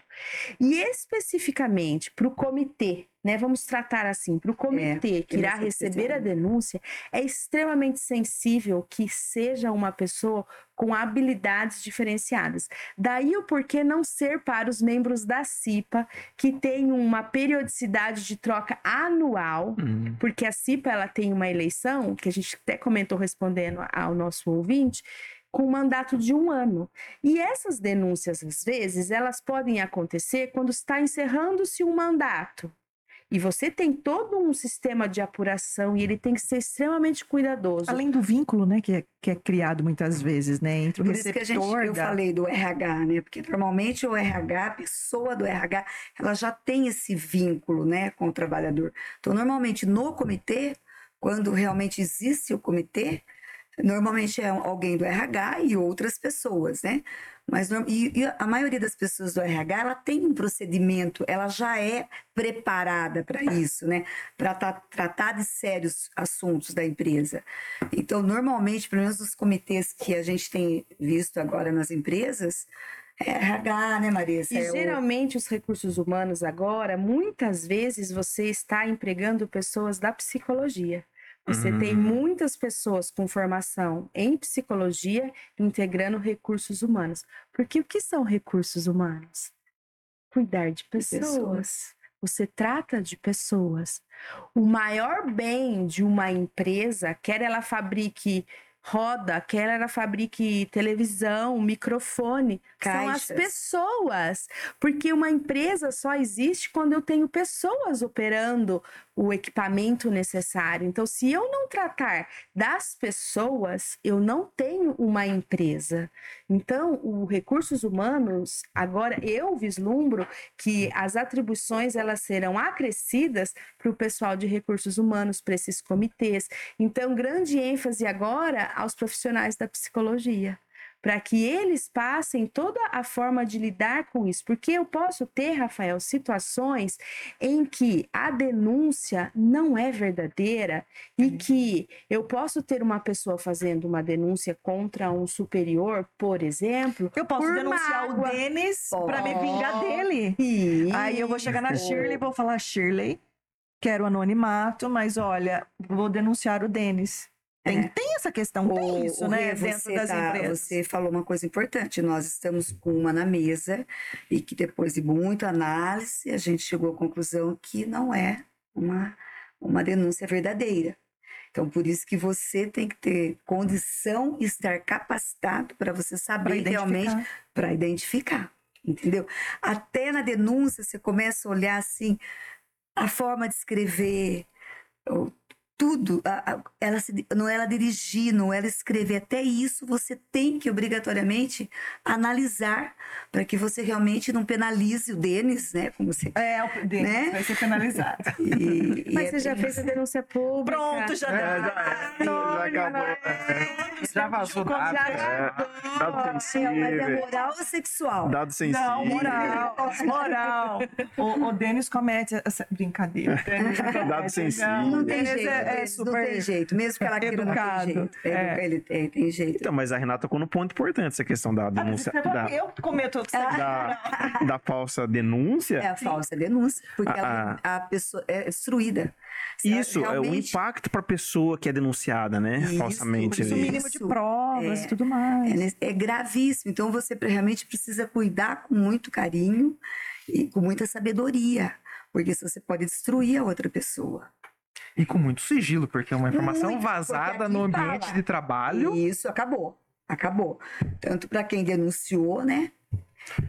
E especificamente para o comitê né? Vamos tratar assim, para o comitê é, que irá receber a denúncia, é extremamente sensível que seja uma pessoa com habilidades diferenciadas. Daí o porquê não ser para os membros da CIPA, que tem uma periodicidade de troca anual, uhum. porque a CIPA ela tem uma eleição, que a gente até comentou respondendo ao nosso ouvinte, com um mandato de um ano. E essas denúncias, às vezes, elas podem acontecer quando está encerrando-se um mandato. E você tem todo um sistema de apuração e ele tem que ser extremamente cuidadoso. Além do vínculo, né, que é, que é criado muitas vezes, né, entre o Por isso que a gente, receptor eu da... falei do RH, né? Porque normalmente o RH, a pessoa do RH, ela já tem esse vínculo, né, com o trabalhador. Então, normalmente no comitê, quando realmente existe o comitê, normalmente é alguém do RH e outras pessoas, né? Mas e, e a maioria das pessoas do RH, ela tem um procedimento, ela já é preparada para isso, né? Para tratar de sérios assuntos da empresa. Então, normalmente, pelo menos nos comitês que a gente tem visto agora nas empresas, é RH, né, Marisa? E É o- geralmente os recursos humanos agora, muitas vezes você está empregando pessoas da psicologia. Você tem Hum. muitas pessoas com formação em psicologia integrando recursos humanos. Porque o que são recursos humanos? Cuidar de pessoas. pessoas. Você trata de pessoas. O maior bem de uma empresa, quer ela fabrique roda, quer ela fabrique televisão, microfone, são as Caixas. pessoas. Porque uma empresa só existe quando eu tenho pessoas operando o equipamento necessário. Então, se eu não tratar das pessoas, eu não tenho uma empresa. Então, o recursos humanos, agora eu vislumbro que as atribuições elas serão acrescidas para o pessoal de recursos humanos, para esses comitês. Então, grande ênfase agora aos profissionais da psicologia para que eles passem toda a forma de lidar com isso. Porque eu posso ter, Rafael, situações em que a denúncia não é verdadeira e que eu posso ter uma pessoa fazendo uma denúncia contra um superior, por exemplo. Eu posso denunciar mágoa. o Denis para me vingar dele. E Aí eu vou chegar na Shirley e vou falar, Shirley, quero anonimato, mas olha, vou denunciar o Denis. Tem, É. tem essa questão, tem O- isso, o né, dentro você das tá- empresas. Você falou uma coisa importante. Nós estamos com uma na mesa e que depois de muita análise a gente chegou à conclusão que não é uma, uma denúncia verdadeira. Então, por isso que você tem que ter condição e estar capacitado para você Pra saber realmente identificar. para identificar, entendeu? Até na denúncia você começa a olhar assim a forma de escrever, tudo, a- a- ela se, não ela dirigir, não ela escrever, até isso você tem que obrigatoriamente analisar para que você realmente não penalize o Denis, né? Como você É, o Denis Né? vai ser penalizado. e, e Mas é você já bem fez a denúncia pública. Pronto, já É, dá. já, já acabou. É. Já vazou dado. já- É, dado assim. Mas sensível. é moral ou sexual? Dado sensível. Não, moral, moral. O, o Denis comete essa brincadeira. O Denis Dado sensível. Não tem jeito, é, é Denis, não super tem jeito. Mesmo que ela queira, não educado. tem jeito. É, É. Ele é, tem jeito. Então, mas a Renata tocou no ponto importante, essa questão da Ah, denúncia. fala Da, Eu cometo essa da, da falsa denúncia. É a falsa denúncia, porque A- ela- a, pessoa é destruída. Isso, é o realmente- impacto para a pessoa que é denunciada, né? Isso, Falsamente. Isso, o mínimo de provas é. e tudo mais. É, é gravíssimo. Então você realmente precisa cuidar com muito carinho e com muita sabedoria, porque você pode destruir a outra pessoa. E com muito sigilo, porque é uma informação Muito, vazada no ambiente fala. de trabalho. Isso acabou. Acabou. Tanto para quem denunciou, né?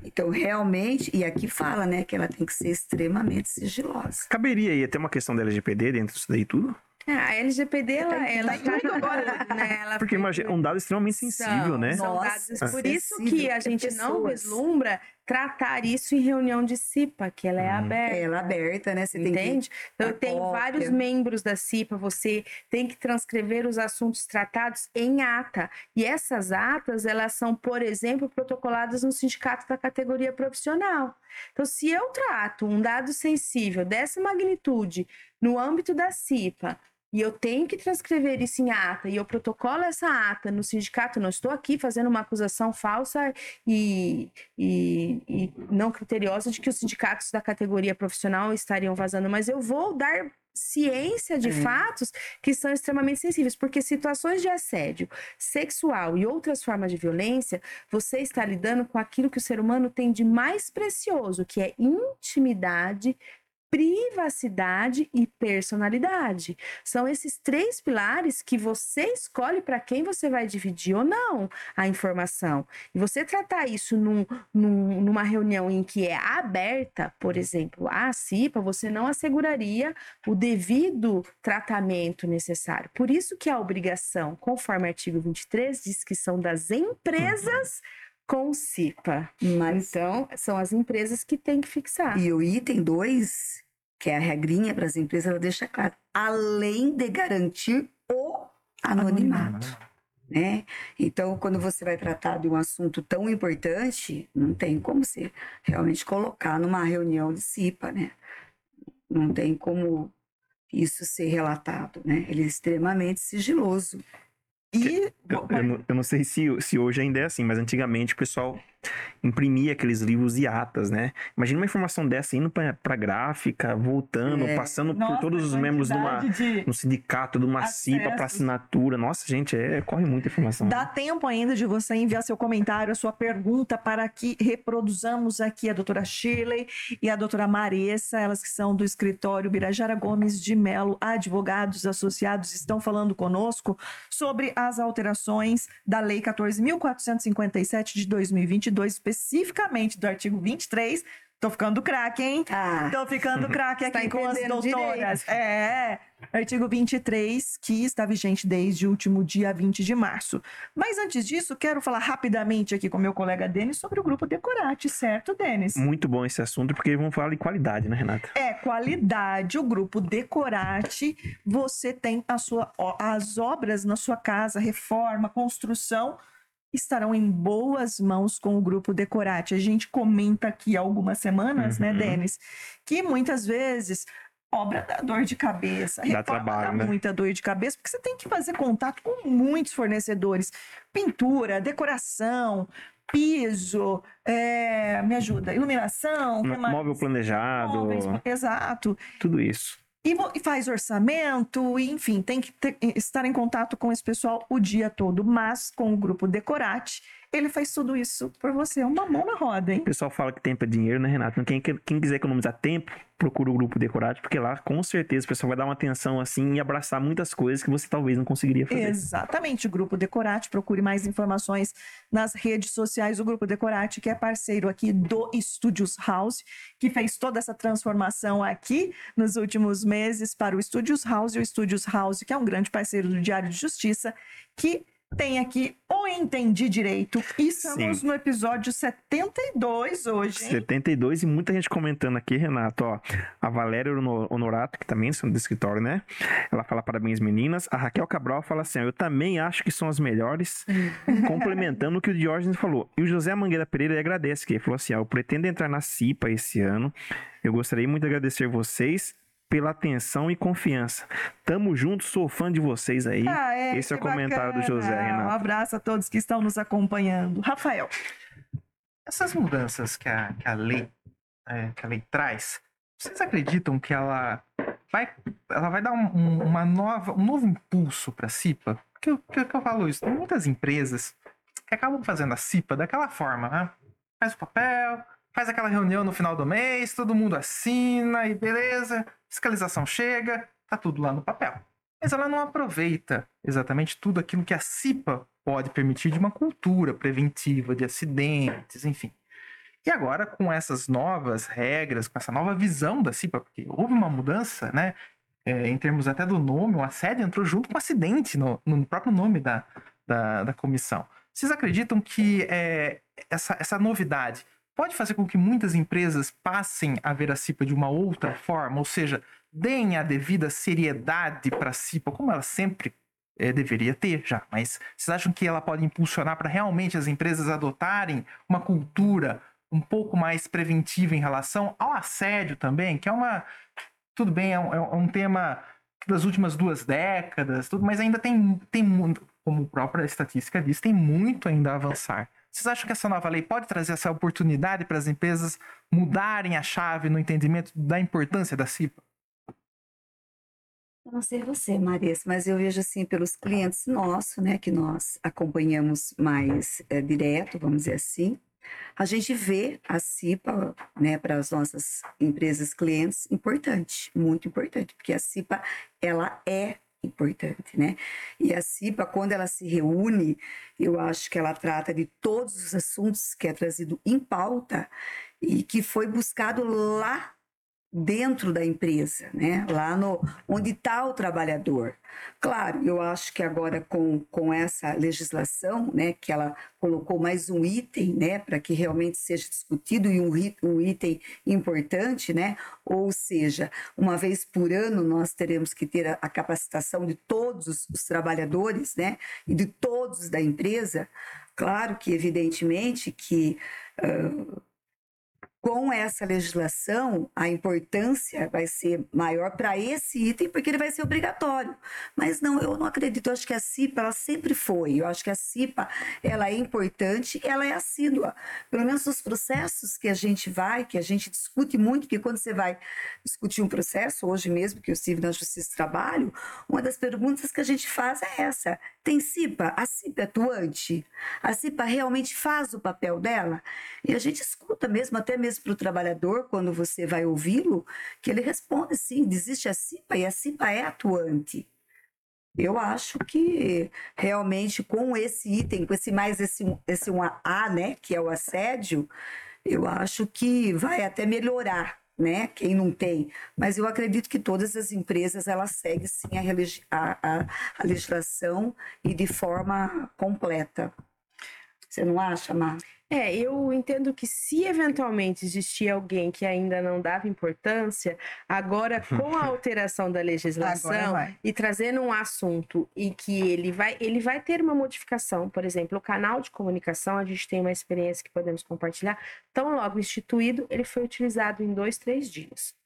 Então, realmente, e aqui fala, né, que ela tem que ser extremamente sigilosa. Caberia aí até uma questão da LGPD dentro disso daí tudo? Ah, a LGPD, ela, ela tá em agora, né? Ela Porque foi- imagina, é um dado extremamente sensível, São, né? São Nossa, dados. Por isso que a é gente não pessoas. vislumbra tratar isso em reunião de CIPA, que ela é Hum. aberta. É ela aberta, né? Você tem que Entende? Então, eu tenho cópia. vários membros da CIPA, você tem que transcrever os assuntos tratados em ata. E essas atas, elas são, por exemplo, protocoladas no sindicato da categoria profissional. Então, se eu trato um dado sensível dessa magnitude no âmbito da CIPA, e eu tenho que transcrever isso em ata, e eu protocolo essa ata no sindicato, não estou aqui fazendo uma acusação falsa e, e, e não criteriosa de que os sindicatos da categoria profissional estariam vazando, mas eu vou dar ciência de É. fatos que são extremamente sensíveis, porque situações de assédio sexual e outras formas de violência, você está lidando com aquilo que o ser humano tem de mais precioso, que é intimidade privacidade e personalidade. São esses três pilares que você escolhe para quem você vai dividir ou não a informação. E você tratar isso num, num, numa reunião em que é aberta, por exemplo, a CIPA, você não asseguraria o devido tratamento necessário. Por isso que a obrigação, conforme o artigo 23, diz que são das empresas com CIPA. Mas... Então, são as empresas que têm que fixar. E o item 2, que é a regrinha para as empresas, ela deixa claro, além de garantir o anonimato. Né? Então, quando você vai tratar de um assunto tão importante, não tem como você realmente colocar numa reunião de CIPA, né? Não tem como isso ser relatado, né? Ele é extremamente sigiloso. E... Eu, eu, não, eu, não, sei se, se hoje ainda é assim, mas antigamente o pessoal imprimia aqueles livros e atas, né? Imagina uma informação dessa indo para gráfica, voltando, é. passando Nossa, por todos os membros de uma, de um sindicato, de uma acessos. CIPA para assinatura. Nossa, gente, é, corre muita informação. Dá né? tempo ainda de você enviar seu comentário, a sua pergunta para que reproduzamos aqui a doutora Shirley e a doutora Maressa, elas que são do escritório Birajara Gomes de Melo, advogados associados, estão falando conosco sobre as alterações da Lei 14.457 de 2022, especificamente do artigo 23. Tô ficando craque, hein? Ah. Tô ficando craque aqui tá com as doutoras. Direito. É, artigo 23, que está vigente desde o último dia 20 de março. Mas antes disso, quero falar rapidamente aqui com meu colega Denis sobre o grupo Decorate, certo, Denis? Muito bom esse assunto, porque vamos falar de qualidade, né, Renata? É, qualidade. O grupo Decorate, você tem a sua, as obras na sua casa, reforma, construção estarão em boas mãos com o grupo Decorate. A gente comenta aqui há algumas semanas, né, uhum. né, Denis, que muitas vezes obra dá dor de cabeça, dá trabalho, dá né? muita dor de cabeça, porque você tem que fazer contato com muitos fornecedores. Pintura, decoração, piso, é, me ajuda, iluminação, móvel planejado, móveis, exato, tudo isso. E, faz orçamento, enfim, tem que ter, estar em contato com esse pessoal o dia todo. Mas com o grupo Decorate, ele faz tudo isso por você. É uma mão na roda, hein? O pessoal fala que tempo é dinheiro, né, Renato? Quem, quem quiser economizar tempo, procura o grupo Decorate, porque lá, com certeza, o pessoal vai dar uma atenção assim e abraçar muitas coisas que você talvez não conseguiria fazer. Exatamente. O grupo Decorate, procure mais informações nas redes sociais. O grupo Decorate, que é parceiro aqui do Studios House, que fez toda essa transformação aqui nos últimos meses para o Studios House e o Studios House, que é um grande parceiro do Diário de Justiça, que tem aqui o Entendi Direito. E estamos Sim. no episódio 72 hoje. Hein? 72 e muita gente comentando aqui, Renato. Ó, a Valéria Honorato, que também são do escritório, né? Ela fala parabéns, meninas. A Raquel Cabral fala assim: ó, eu também acho que são as melhores, complementando o que o Diógenes falou. E o José Mangueira Pereira agradece, que ele falou assim: ó, eu pretendo entrar na CIPA esse ano. Eu gostaria muito de agradecer vocês pela atenção e confiança. Tamo junto, sou fã de vocês aí. Ah, é, Esse é o comentário do José, Renato. Um abraço a todos que estão nos acompanhando. Rafael. Essas mudanças que a, que a lei é, que a lei traz, vocês acreditam que ela vai, ela vai dar um, uma nova, um novo impulso para a CIPA? Por que, que, que eu falo isso? Tem muitas empresas que acabam fazendo a CIPA daquela forma, né? Faz o papel, faz aquela reunião no final do mês, todo mundo assina e beleza, fiscalização chega, tá tudo lá no papel. Mas ela não aproveita exatamente tudo aquilo que a CIPA pode permitir de uma cultura preventiva de acidentes, enfim. E agora, com essas novas regras, com essa nova visão da CIPA, porque houve uma mudança, né? É, em termos até do nome, o assédio entrou junto com o acidente no, no próprio nome da, da, da comissão. Vocês acreditam que é, essa, essa novidade pode fazer com que muitas empresas passem a ver a CIPA de uma outra forma, ou seja, deem a devida seriedade para a CIPA, como ela sempre é, deveria ter já. Mas vocês acham que ela pode impulsionar para realmente as empresas adotarem uma cultura um pouco mais preventiva em relação ao assédio também, que é uma. Tudo bem, é um, é um tema das últimas duas décadas, tudo, mas ainda tem, tem, como a própria estatística diz, tem muito ainda a avançar. Vocês acham que essa nova lei pode trazer essa oportunidade para as empresas mudarem a chave no entendimento da importância da CIPA? Eu não sei você, Marisa, mas eu vejo assim pelos clientes nossos, né, que nós acompanhamos mais é, direto, vamos dizer assim, a gente vê a CIPA, né, para as nossas empresas clientes, importante, muito importante, porque a CIPA, ela é importante, né? E a CIPA, quando ela se reúne, eu acho que ela trata de todos os assuntos que é trazido em pauta e que foi buscado lá dentro da empresa, né? lá no, onde está o trabalhador. Claro, eu acho que agora com, com essa legislação, né, que ela colocou mais um item né, para que realmente seja discutido e um, um item importante, né? ou seja, uma vez por ano nós teremos que ter a, a capacitação de todos os, trabalhadores né, e de todos da empresa. Claro que, evidentemente, que. Uh, com essa legislação, a importância vai ser maior para esse item, porque ele vai ser obrigatório. Mas não, eu não acredito. Eu acho que a CIPA, ela sempre foi. Eu acho que a CIPA, ela é importante, ela é assídua. Pelo menos nos processos que a gente vai, que a gente discute muito, que quando você vai discutir um processo, hoje mesmo que eu estive na Justiça do Trabalho, uma das perguntas que a gente faz é essa. Tem CIPA? A CIPA é atuante? A CIPA realmente faz o papel dela? E a gente escuta mesmo, até mesmo para o trabalhador, quando você vai ouvi-lo, que ele responde sim, existe a CIPA e a CIPA é atuante. Eu acho que realmente com esse item, com esse mais esse, esse um A, né, que é o assédio, eu acho que vai até melhorar, né, quem não tem. Mas eu acredito que todas as empresas elas seguem sim a, a, a legislação e de forma completa. Você não acha, Mar? É, eu entendo que se eventualmente existir alguém que ainda não dava importância, agora com a alteração da legislação e trazendo um assunto e que ele vai, ele vai ter uma modificação, por exemplo, o canal de comunicação, a gente tem uma experiência que podemos compartilhar, tão logo instituído, ele foi utilizado em dois, três dias.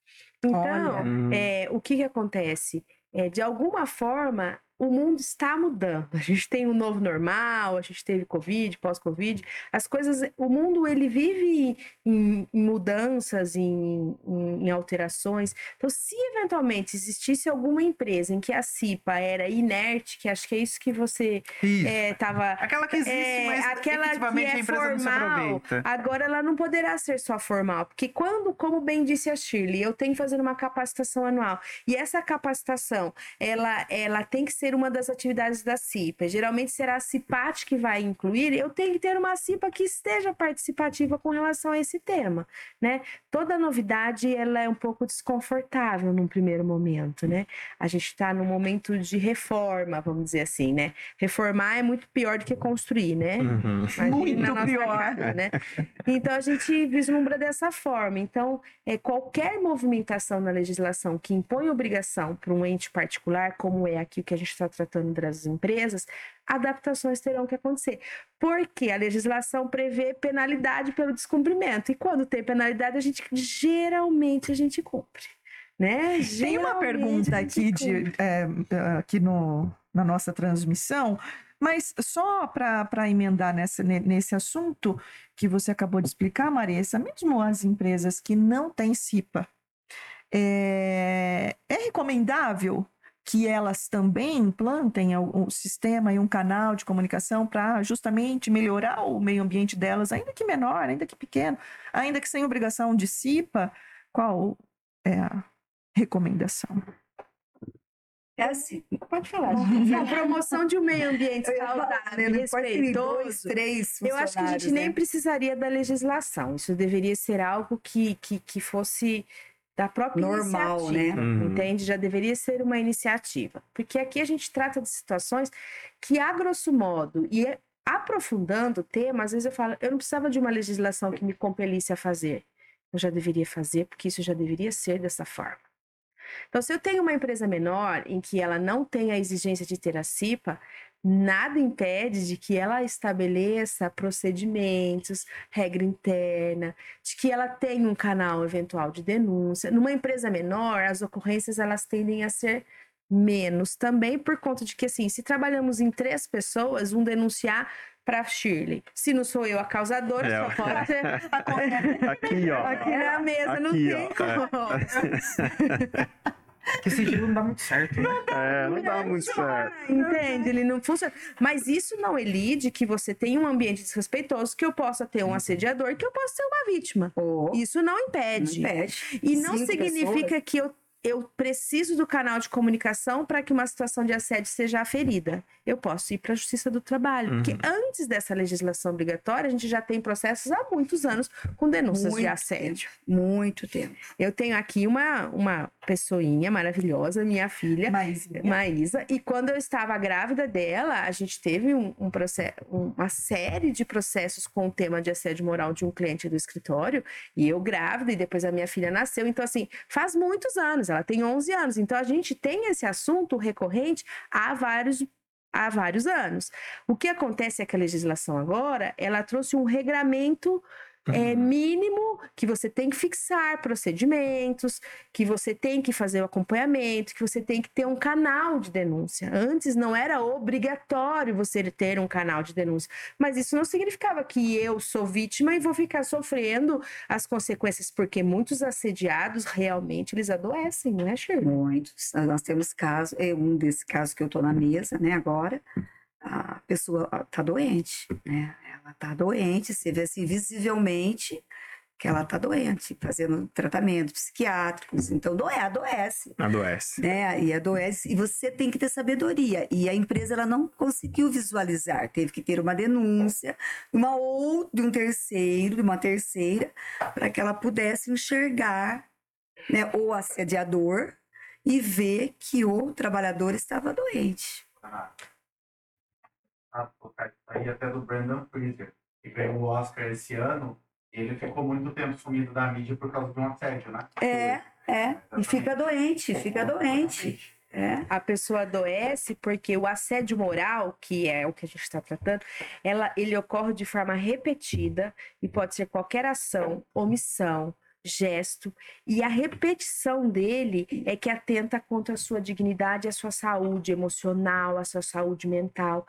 Então, é, o que, que acontece? É, de alguma forma, o mundo está mudando. A gente tem um novo normal, a gente teve Covid, pós-Covid. As coisas, o mundo ele vive em, em mudanças, em, em, em, alterações. Então, se eventualmente existisse alguma empresa em que a CIPA era inerte, que acho que é isso que você estava. É, aquela que existe, é, mas aquela que é formal, agora ela não poderá ser só formal, porque quando, como bem disse a Shirley, eu tenho que fazer uma capacitação anual e essa capacitação, ela, ela tem que ser ser uma das atividades da CIPA. Geralmente será a CIPAT que vai incluir. Eu tenho que ter uma CIPA que esteja participativa com relação a esse tema, né? Toda novidade ela é um pouco desconfortável num primeiro momento, né? A gente está num momento de reforma, vamos dizer assim, né? Reformar é muito pior do que construir, né? Uhum. Muito pior, casa, né? Então a gente vislumbra dessa forma. Então, é, qualquer movimentação na legislação que impõe obrigação para um ente particular, como é aqui o que a gente está tratando das empresas, adaptações terão que acontecer. Porque a legislação prevê penalidade pelo descumprimento. E quando tem penalidade, a gente geralmente a gente cumpre. Né? Tem uma pergunta aqui, de, é, aqui no, na nossa transmissão, mas só para emendar nessa, nesse assunto que você acabou de explicar, Marissa, mesmo as empresas que não têm CIPA, é, é recomendável que elas também implantem um sistema e um canal de comunicação para justamente melhorar o meio ambiente delas, ainda que menor, ainda que pequeno, ainda que sem obrigação de CIPA, qual é a recomendação? É assim, pode falar. A promoção de um meio ambiente saudável, né? respeitoso. Dois, três eu acho que a gente né? nem precisaria da legislação. Isso deveria ser algo que, que, que fosse da própria normal, né? Uhum. Entende? Já deveria ser uma iniciativa. Porque aqui a gente trata de situações que, a grosso modo, e é, aprofundando o tema, às vezes eu falo, eu não precisava de uma legislação que me compelisse a fazer. Eu já deveria fazer, porque isso já deveria ser dessa forma. Então, se eu tenho uma empresa menor em que ela não tem a exigência de ter a CIPA, nada impede de que ela estabeleça procedimentos, regra interna, de que ela tenha um canal eventual de denúncia. Numa empresa menor, as ocorrências elas tendem a ser menos também por conta de que assim, se trabalhamos em três pessoas, um denunciar para Shirley. Se não sou eu a causadora, é, só pode ser aqui, ó. Aqui na mesa aqui, não tem ó. como. Que sigilo não dá muito certo, né? É, não dá muito certo. Entende? Ele não funciona. Mas isso não elide que você tenha um ambiente desrespeitoso, que eu possa ter um assediador, que eu possa ser uma vítima. Ou Isso não não impede. impede. E não significa pessoas. que eu, eu preciso do canal de comunicação para que uma situação de assédio seja aferida. Eu posso ir para a Justiça do Trabalho. Uhum. Porque antes dessa legislação obrigatória, a gente já tem processos há muitos anos com denúncias de Muito assédio. Muito tempo. Eu tenho aqui uma, uma pessoinha maravilhosa, minha filha, Mas, Maísa, e quando eu estava grávida dela, a gente teve um, um processo, uma série de processos com o tema de assédio moral de um cliente do escritório, e eu grávida, e depois a minha filha nasceu. Então, assim, faz muitos anos, ela tem 11 anos. Então, a gente tem esse assunto recorrente há vários. Há vários anos. O que acontece é que a legislação agora, ela trouxe um regramento é, mínimo que você tem que fixar procedimentos, que você tem que fazer o acompanhamento, que você tem que ter um canal de denúncia. Antes não era obrigatório você ter um canal de denúncia, mas isso não significava que eu sou vítima e vou ficar sofrendo as consequências, porque muitos assediados realmente eles adoecem, não é, Shirley? Muitos. Nós temos casos, é um desses casos que eu estou na mesa, né, agora, a pessoa está doente, né? Ela está doente, você vê assim visivelmente que ela está doente, fazendo tratamentos psiquiátricos, então doe, adoece. Adoece. né? E adoece, e você tem que ter sabedoria. E a empresa ela não conseguiu visualizar, teve que ter uma denúncia, uma ou de um terceiro, de uma terceira, para que ela pudesse enxergar, né, o assediador e ver que o trabalhador estava doente. Ah, colocar isso aí até do Brandon Fraser, que ganhou o Oscar esse ano. Ele ficou muito tempo sumido da mídia por causa de um assédio, né? É, é, e fica doente, fica doente. É. A pessoa adoece porque o assédio moral, que é o que a gente está tratando, ela, ele ocorre de forma repetida e pode ser qualquer ação, omissão, gesto, e a repetição dele é que atenta contra a sua dignidade, a sua saúde emocional, a sua saúde mental.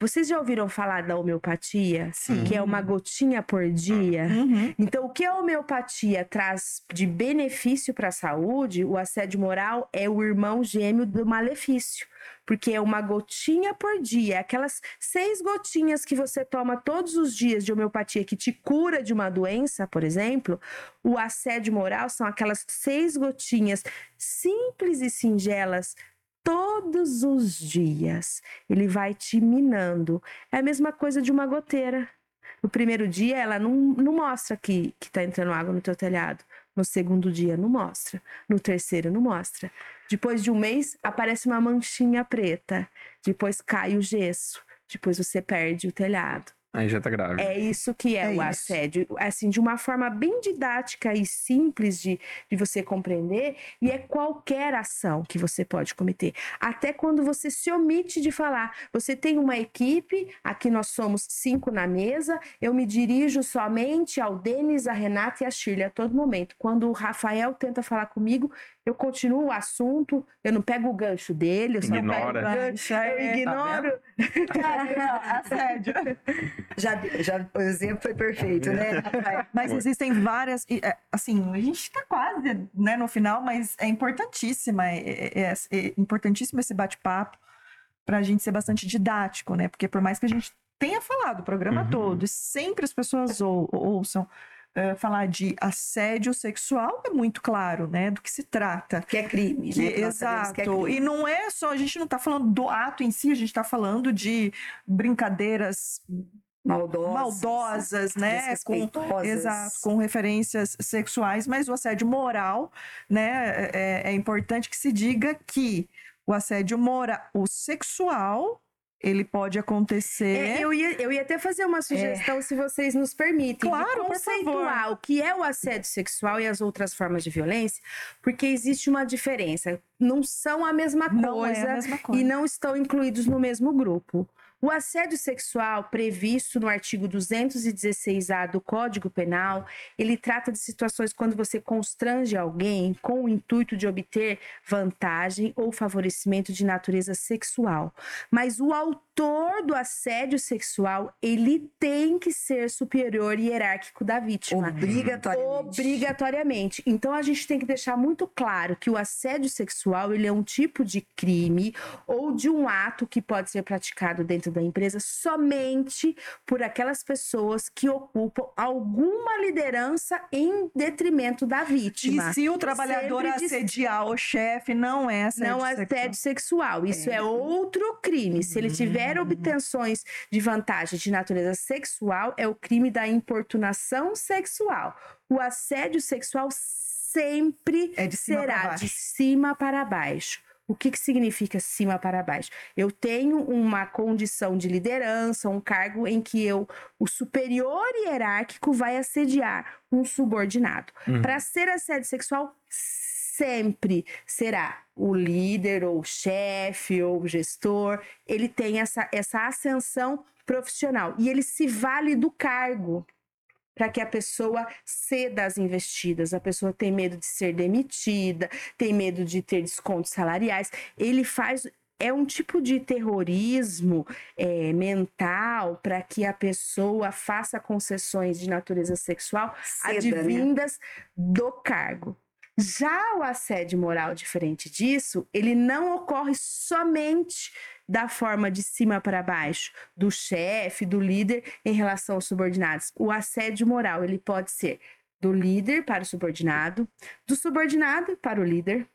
Vocês já ouviram falar da homeopatia? Sim. Que é uma gotinha por dia? Uhum. Então, o que a homeopatia traz de benefício para a saúde, o assédio moral é o irmão gêmeo do malefício. Porque é uma gotinha por dia, aquelas seis gotinhas que você toma todos os dias de homeopatia que te cura de uma doença, por exemplo, o assédio moral são aquelas seis gotinhas simples e singelas todos os dias. Ele vai te minando. É a mesma coisa de uma goteira. No primeiro dia, ela não, não mostra que, que tá entrando água no teu telhado. No segundo dia, não mostra. No terceiro, não mostra. Depois de um mês, aparece uma manchinha preta. Depois cai o gesso. Depois você perde o telhado. Aí já tá grave. É isso que é, É o isso. assédio. Assim, de uma forma bem didática e simples de, de você compreender, e é qualquer ação que você pode cometer. Até quando você se omite de falar. Você tem uma equipe, aqui nós somos cinco na mesa, eu me dirijo somente ao Denis, a Renata e a Shirley a todo momento. Quando o Rafael tenta falar comigo, eu continuo o assunto, eu não pego o gancho dele, eu só Ignora. pego o gancho, Gancho, eu é, tá ignoro. Assédio. Já, já, o exemplo foi perfeito, né? Mas existem várias. é, Assim, a gente está quase né, no final, mas é importantíssima. É, é- é- é importantíssimo esse bate-papo para a gente ser bastante didático, né? Porque por mais que a gente tenha falado o programa Uhum. todo, e sempre as pessoas ou- ouçam eh, falar de assédio sexual, é muito claro, né? Do que se trata. Que é crime, Que- né? Que sabemos que é exato. crime. e não é só, a gente não está falando do ato em si, a gente está falando de brincadeiras Maldosas, maldosas, né? Com. Exato, com referências sexuais, mas o assédio moral, né? É, é importante que se diga que o assédio moral, o sexual, ele pode acontecer. É, eu, ia, eu ia até fazer uma sugestão, se vocês nos permitem, Claro, de por conceituar o que é o assédio sexual e as outras formas de violência, porque existe uma diferença. Não são a mesma Não é coisa a mesma coisa. e não estão incluídos no mesmo grupo. O assédio sexual previsto no artigo 216-A do Código Penal, ele trata de situações quando você constrange alguém com o intuito de obter vantagem ou favorecimento de natureza sexual. Mas o autor do assédio sexual, ele tem que ser superior hierárquico da vítima. Obrigatoriamente. Obrigatoriamente. Então a gente tem que deixar muito claro que o assédio sexual, ele é um tipo de crime ou de um ato que pode ser praticado dentro da empresa somente por aquelas pessoas que ocupam alguma liderança em detrimento da vítima. E se o trabalhador Sempre diz- assediar o chefe, não é assédio não sexual. assédio sexual. Isso é. outro crime. Se ele tiver Hum. obtenções de vantagem de natureza sexual, é o crime da importunação sexual. O assédio sexual sempre É de será de cima para baixo. O que, que significa cima para baixo? Eu tenho uma condição de liderança, um cargo em que eu, o superior hierárquico vai assediar um subordinado. Uhum. Para ser assédio sexual, sempre será o líder, ou o chefe, ou o gestor. Ele tem essa, essa ascensão profissional e ele se vale do cargo para que a pessoa ceda às investidas. A pessoa tem medo de ser demitida, tem medo de ter descontos salariais. Ele faz. É um tipo de terrorismo é, mental para que a pessoa faça concessões de natureza sexual Ceda, né? advindas do cargo. Já o assédio moral, diferente disso, ele não ocorre somente da forma de cima para baixo, do chefe, do líder em relação aos subordinados. O assédio moral, ele pode ser do líder para o subordinado, do subordinado para o líder,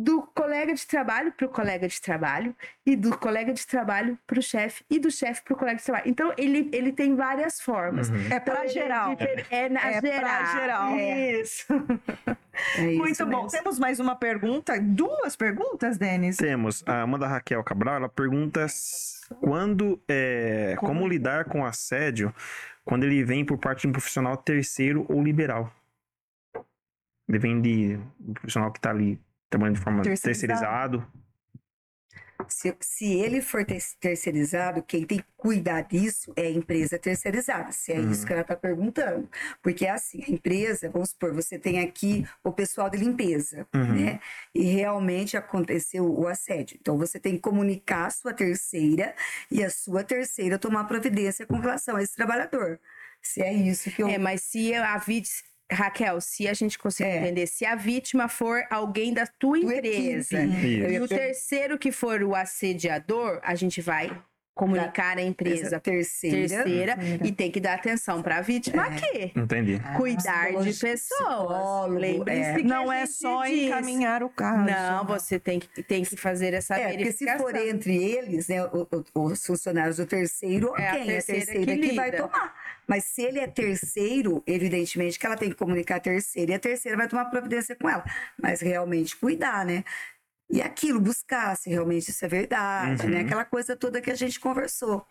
do colega de trabalho para o colega de trabalho e do colega de trabalho para o chefe e do chefe para o colega de trabalho. Então ele, ele tem várias formas. Uhum. É Então, para ele geral. difer- É, na É pra geral. geral. Isso. É isso Muito bom. mesmo. Temos mais uma pergunta. Duas perguntas, Denis? Temos a Amanda Raquel Cabral, ela pergunta quando, é, Como? como lidar com assédio quando ele vem por parte de um profissional terceiro ou liberal. Ele vem de um profissional que está ali trabalhando de forma Terceirizado. terceirizado. Se, se ele for ter- terceirizado, quem tem que cuidar disso é a empresa terceirizada, se é Uhum. isso que ela está perguntando. Porque assim, a empresa, vamos supor, você tem aqui o pessoal de limpeza, Uhum. né? E realmente aconteceu o assédio. Então você tem que comunicar a sua terceira e a sua terceira tomar providência com relação a esse trabalhador. Se é isso que eu. É, mas se a vítima. Raquel, se a gente conseguir É. entender, se a vítima for alguém da tua Tua empresa equipe. E o terceiro que for o assediador, a gente vai comunicar à empresa Essa terceira. terceira Terceira. e tem que dar atenção para a vítima aqui. Entendi. Cuidar de psicólogo, pessoas. Lembre-se é. que Não a é só diz. encaminhar o caso. Não, você tem que, tem que fazer essa É, porque se verificação. for entre eles, né, os funcionários do terceiro, É a quem? É a terceira terceira que que, vai tomar. Mas se ele é terceiro, evidentemente que ela tem que comunicar a terceira e a terceira vai tomar providência com ela. Mas realmente cuidar, né? E aquilo, buscar se realmente isso é verdade, Uhum. né? Aquela coisa toda que a gente conversou.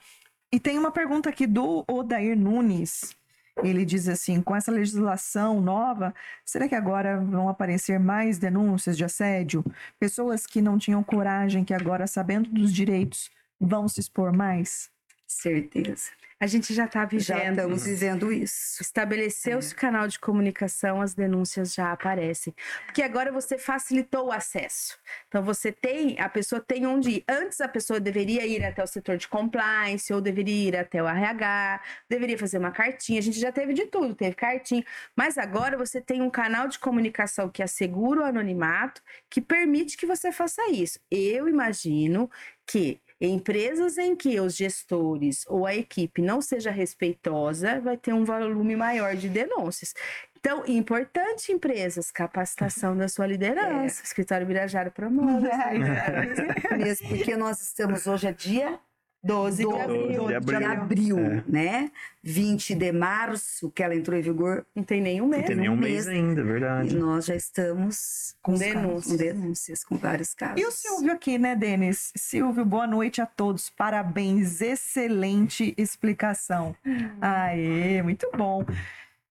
E tem uma pergunta aqui do Odair Nunes. Ele diz assim: com essa legislação nova, será que agora vão aparecer mais denúncias de assédio? Pessoas que não tinham coragem, que agora, sabendo dos direitos, vão se expor mais? Certeza. A gente já está Já vivendo. estamos vivendo isso. Estabeleceu-se o canal de comunicação, as denúncias já aparecem. Porque agora você facilitou o acesso. Então você tem, a pessoa tem onde ir. Antes a pessoa deveria ir até o setor de compliance, ou deveria ir até o RH, deveria fazer uma cartinha. A gente já teve de tudo, teve cartinha. Mas agora você tem um canal de comunicação que assegura o anonimato, que permite que você faça isso. Eu imagino que empresas em que os gestores ou a equipe não seja respeitosa, vai ter um volume maior de denúncias. Então, importante, empresas, capacitação da sua liderança. Escritório Birajara promove. essa liderança. Mesmo porque nós estamos hoje a dia 12 de 12 abril. de de abril. É. né? 20 de março, que ela entrou em vigor, Não tem nenhum Não mês. tem um nenhum mês mês. ainda, é e verdade. nós já estamos Com os denúncias. casos, com denúncias, com vários casos. E o Silvio aqui, né, Denis? Silvio, boa noite a todos. Parabéns, excelente explicação. Aê, muito bom.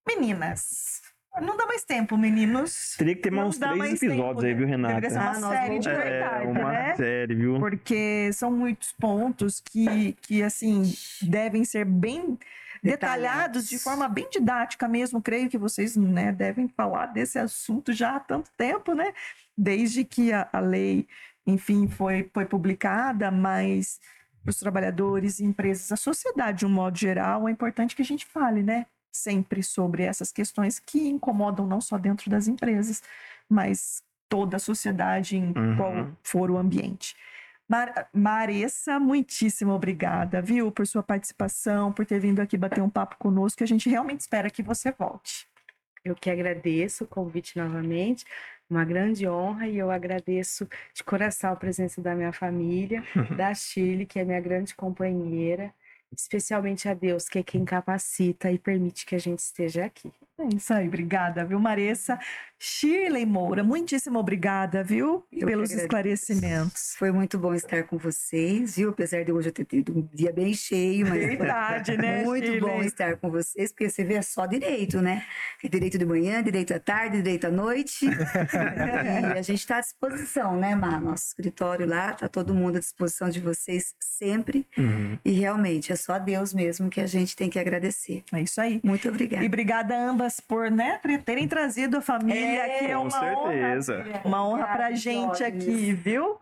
Meninas, Não dá mais tempo, meninos. Teria que ter Não mais uns três mais episódios tempo, aí, viu? Renata? Deveria ser uma Ah, série de É, verdade, uma né? série, viu? Porque são muitos pontos que, que assim, devem ser bem detalhados de forma bem didática mesmo. Creio que vocês né, devem falar desse assunto já há tanto tempo, né? Desde que a, a lei, enfim, foi, foi publicada, mas os trabalhadores, empresas, a sociedade de um modo geral, é importante que a gente fale, né? Sempre sobre essas questões que incomodam não só dentro das empresas, mas toda a sociedade em Uhum. qual for o ambiente. Mar Maressa, muitíssimo obrigada, viu, por sua participação, por ter vindo aqui bater um papo conosco. A gente realmente espera que você volte. Eu que agradeço o convite novamente, uma grande honra, e eu agradeço de coração a presença da minha família, da Shirley, que é minha grande companheira, especialmente a Deus, que é quem capacita e permite que a gente esteja aqui. É isso aí, obrigada, viu, Maressa? Shirley Moura, muitíssimo obrigada, viu, Eu pelos esclarecimentos. Foi muito bom estar com vocês, viu? Apesar de hoje eu ter tido um dia bem cheio, mas Verdade, né, muito Shirley? bom estar com vocês, porque você vê é só direito, né? Tem direito de manhã, direito à tarde, direito à noite. e a gente está à disposição, né, Mar? Nosso escritório lá, tá todo mundo à disposição de vocês sempre. Uhum. E realmente é só Deus mesmo que a gente tem que agradecer. É isso aí. Muito obrigada. E obrigada a por né, ter- terem trazido a família É, aqui. É Com uma certeza. honra. Uma honra pra gente aqui, viu?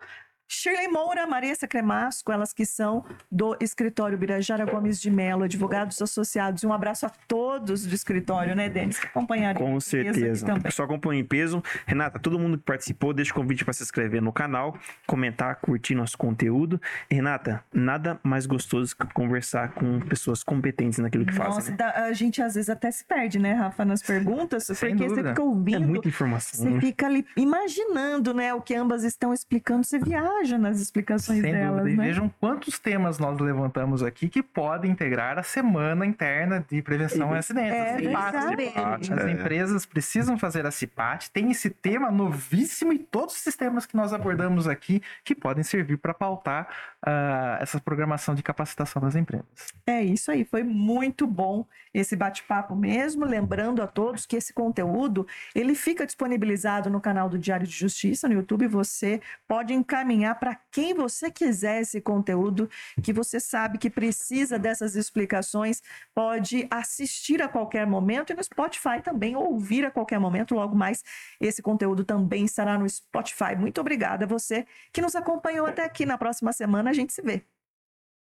Shirley Moura, Marissa Cremasco, elas que são do escritório Birajara Gomes de Melo, advogados associados. Um abraço a todos do escritório, né, Denis? Que acompanharam Com certeza. Pessoal acompanha em peso. Renata, todo mundo que participou, deixa o convite para se inscrever no canal, comentar, curtir nosso conteúdo. Renata, nada mais gostoso que conversar com pessoas competentes naquilo que Nossa, fazem. né? dá- a gente às vezes até se perde, né, Rafa, nas perguntas, Sem porque você dúvida. fica É ouvindo. muita informação. Você né? fica ali imaginando, né, o que ambas estão explicando, você viaja nas explicações Sem delas, dúvida. E né? vejam quantos temas nós levantamos aqui que podem integrar a semana interna de prevenção a acidentes. É a CIPAT. As É. empresas precisam fazer a CIPAT, tem esse tema novíssimo e todos os temas que nós abordamos aqui que podem servir para pautar ah, essa programação de capacitação das empresas. É isso aí, foi muito bom esse bate-papo mesmo. Lembrando a todos que esse conteúdo ele fica disponibilizado no canal do Diário de Justiça no YouTube. Você pode encaminhar para quem você quiser esse conteúdo, que você sabe que precisa dessas explicações, pode assistir a qualquer momento e no Spotify também ouvir a qualquer momento. Logo mais, esse conteúdo também estará no Spotify. Muito obrigada a você que nos acompanhou até aqui. Na próxima semana a gente se vê.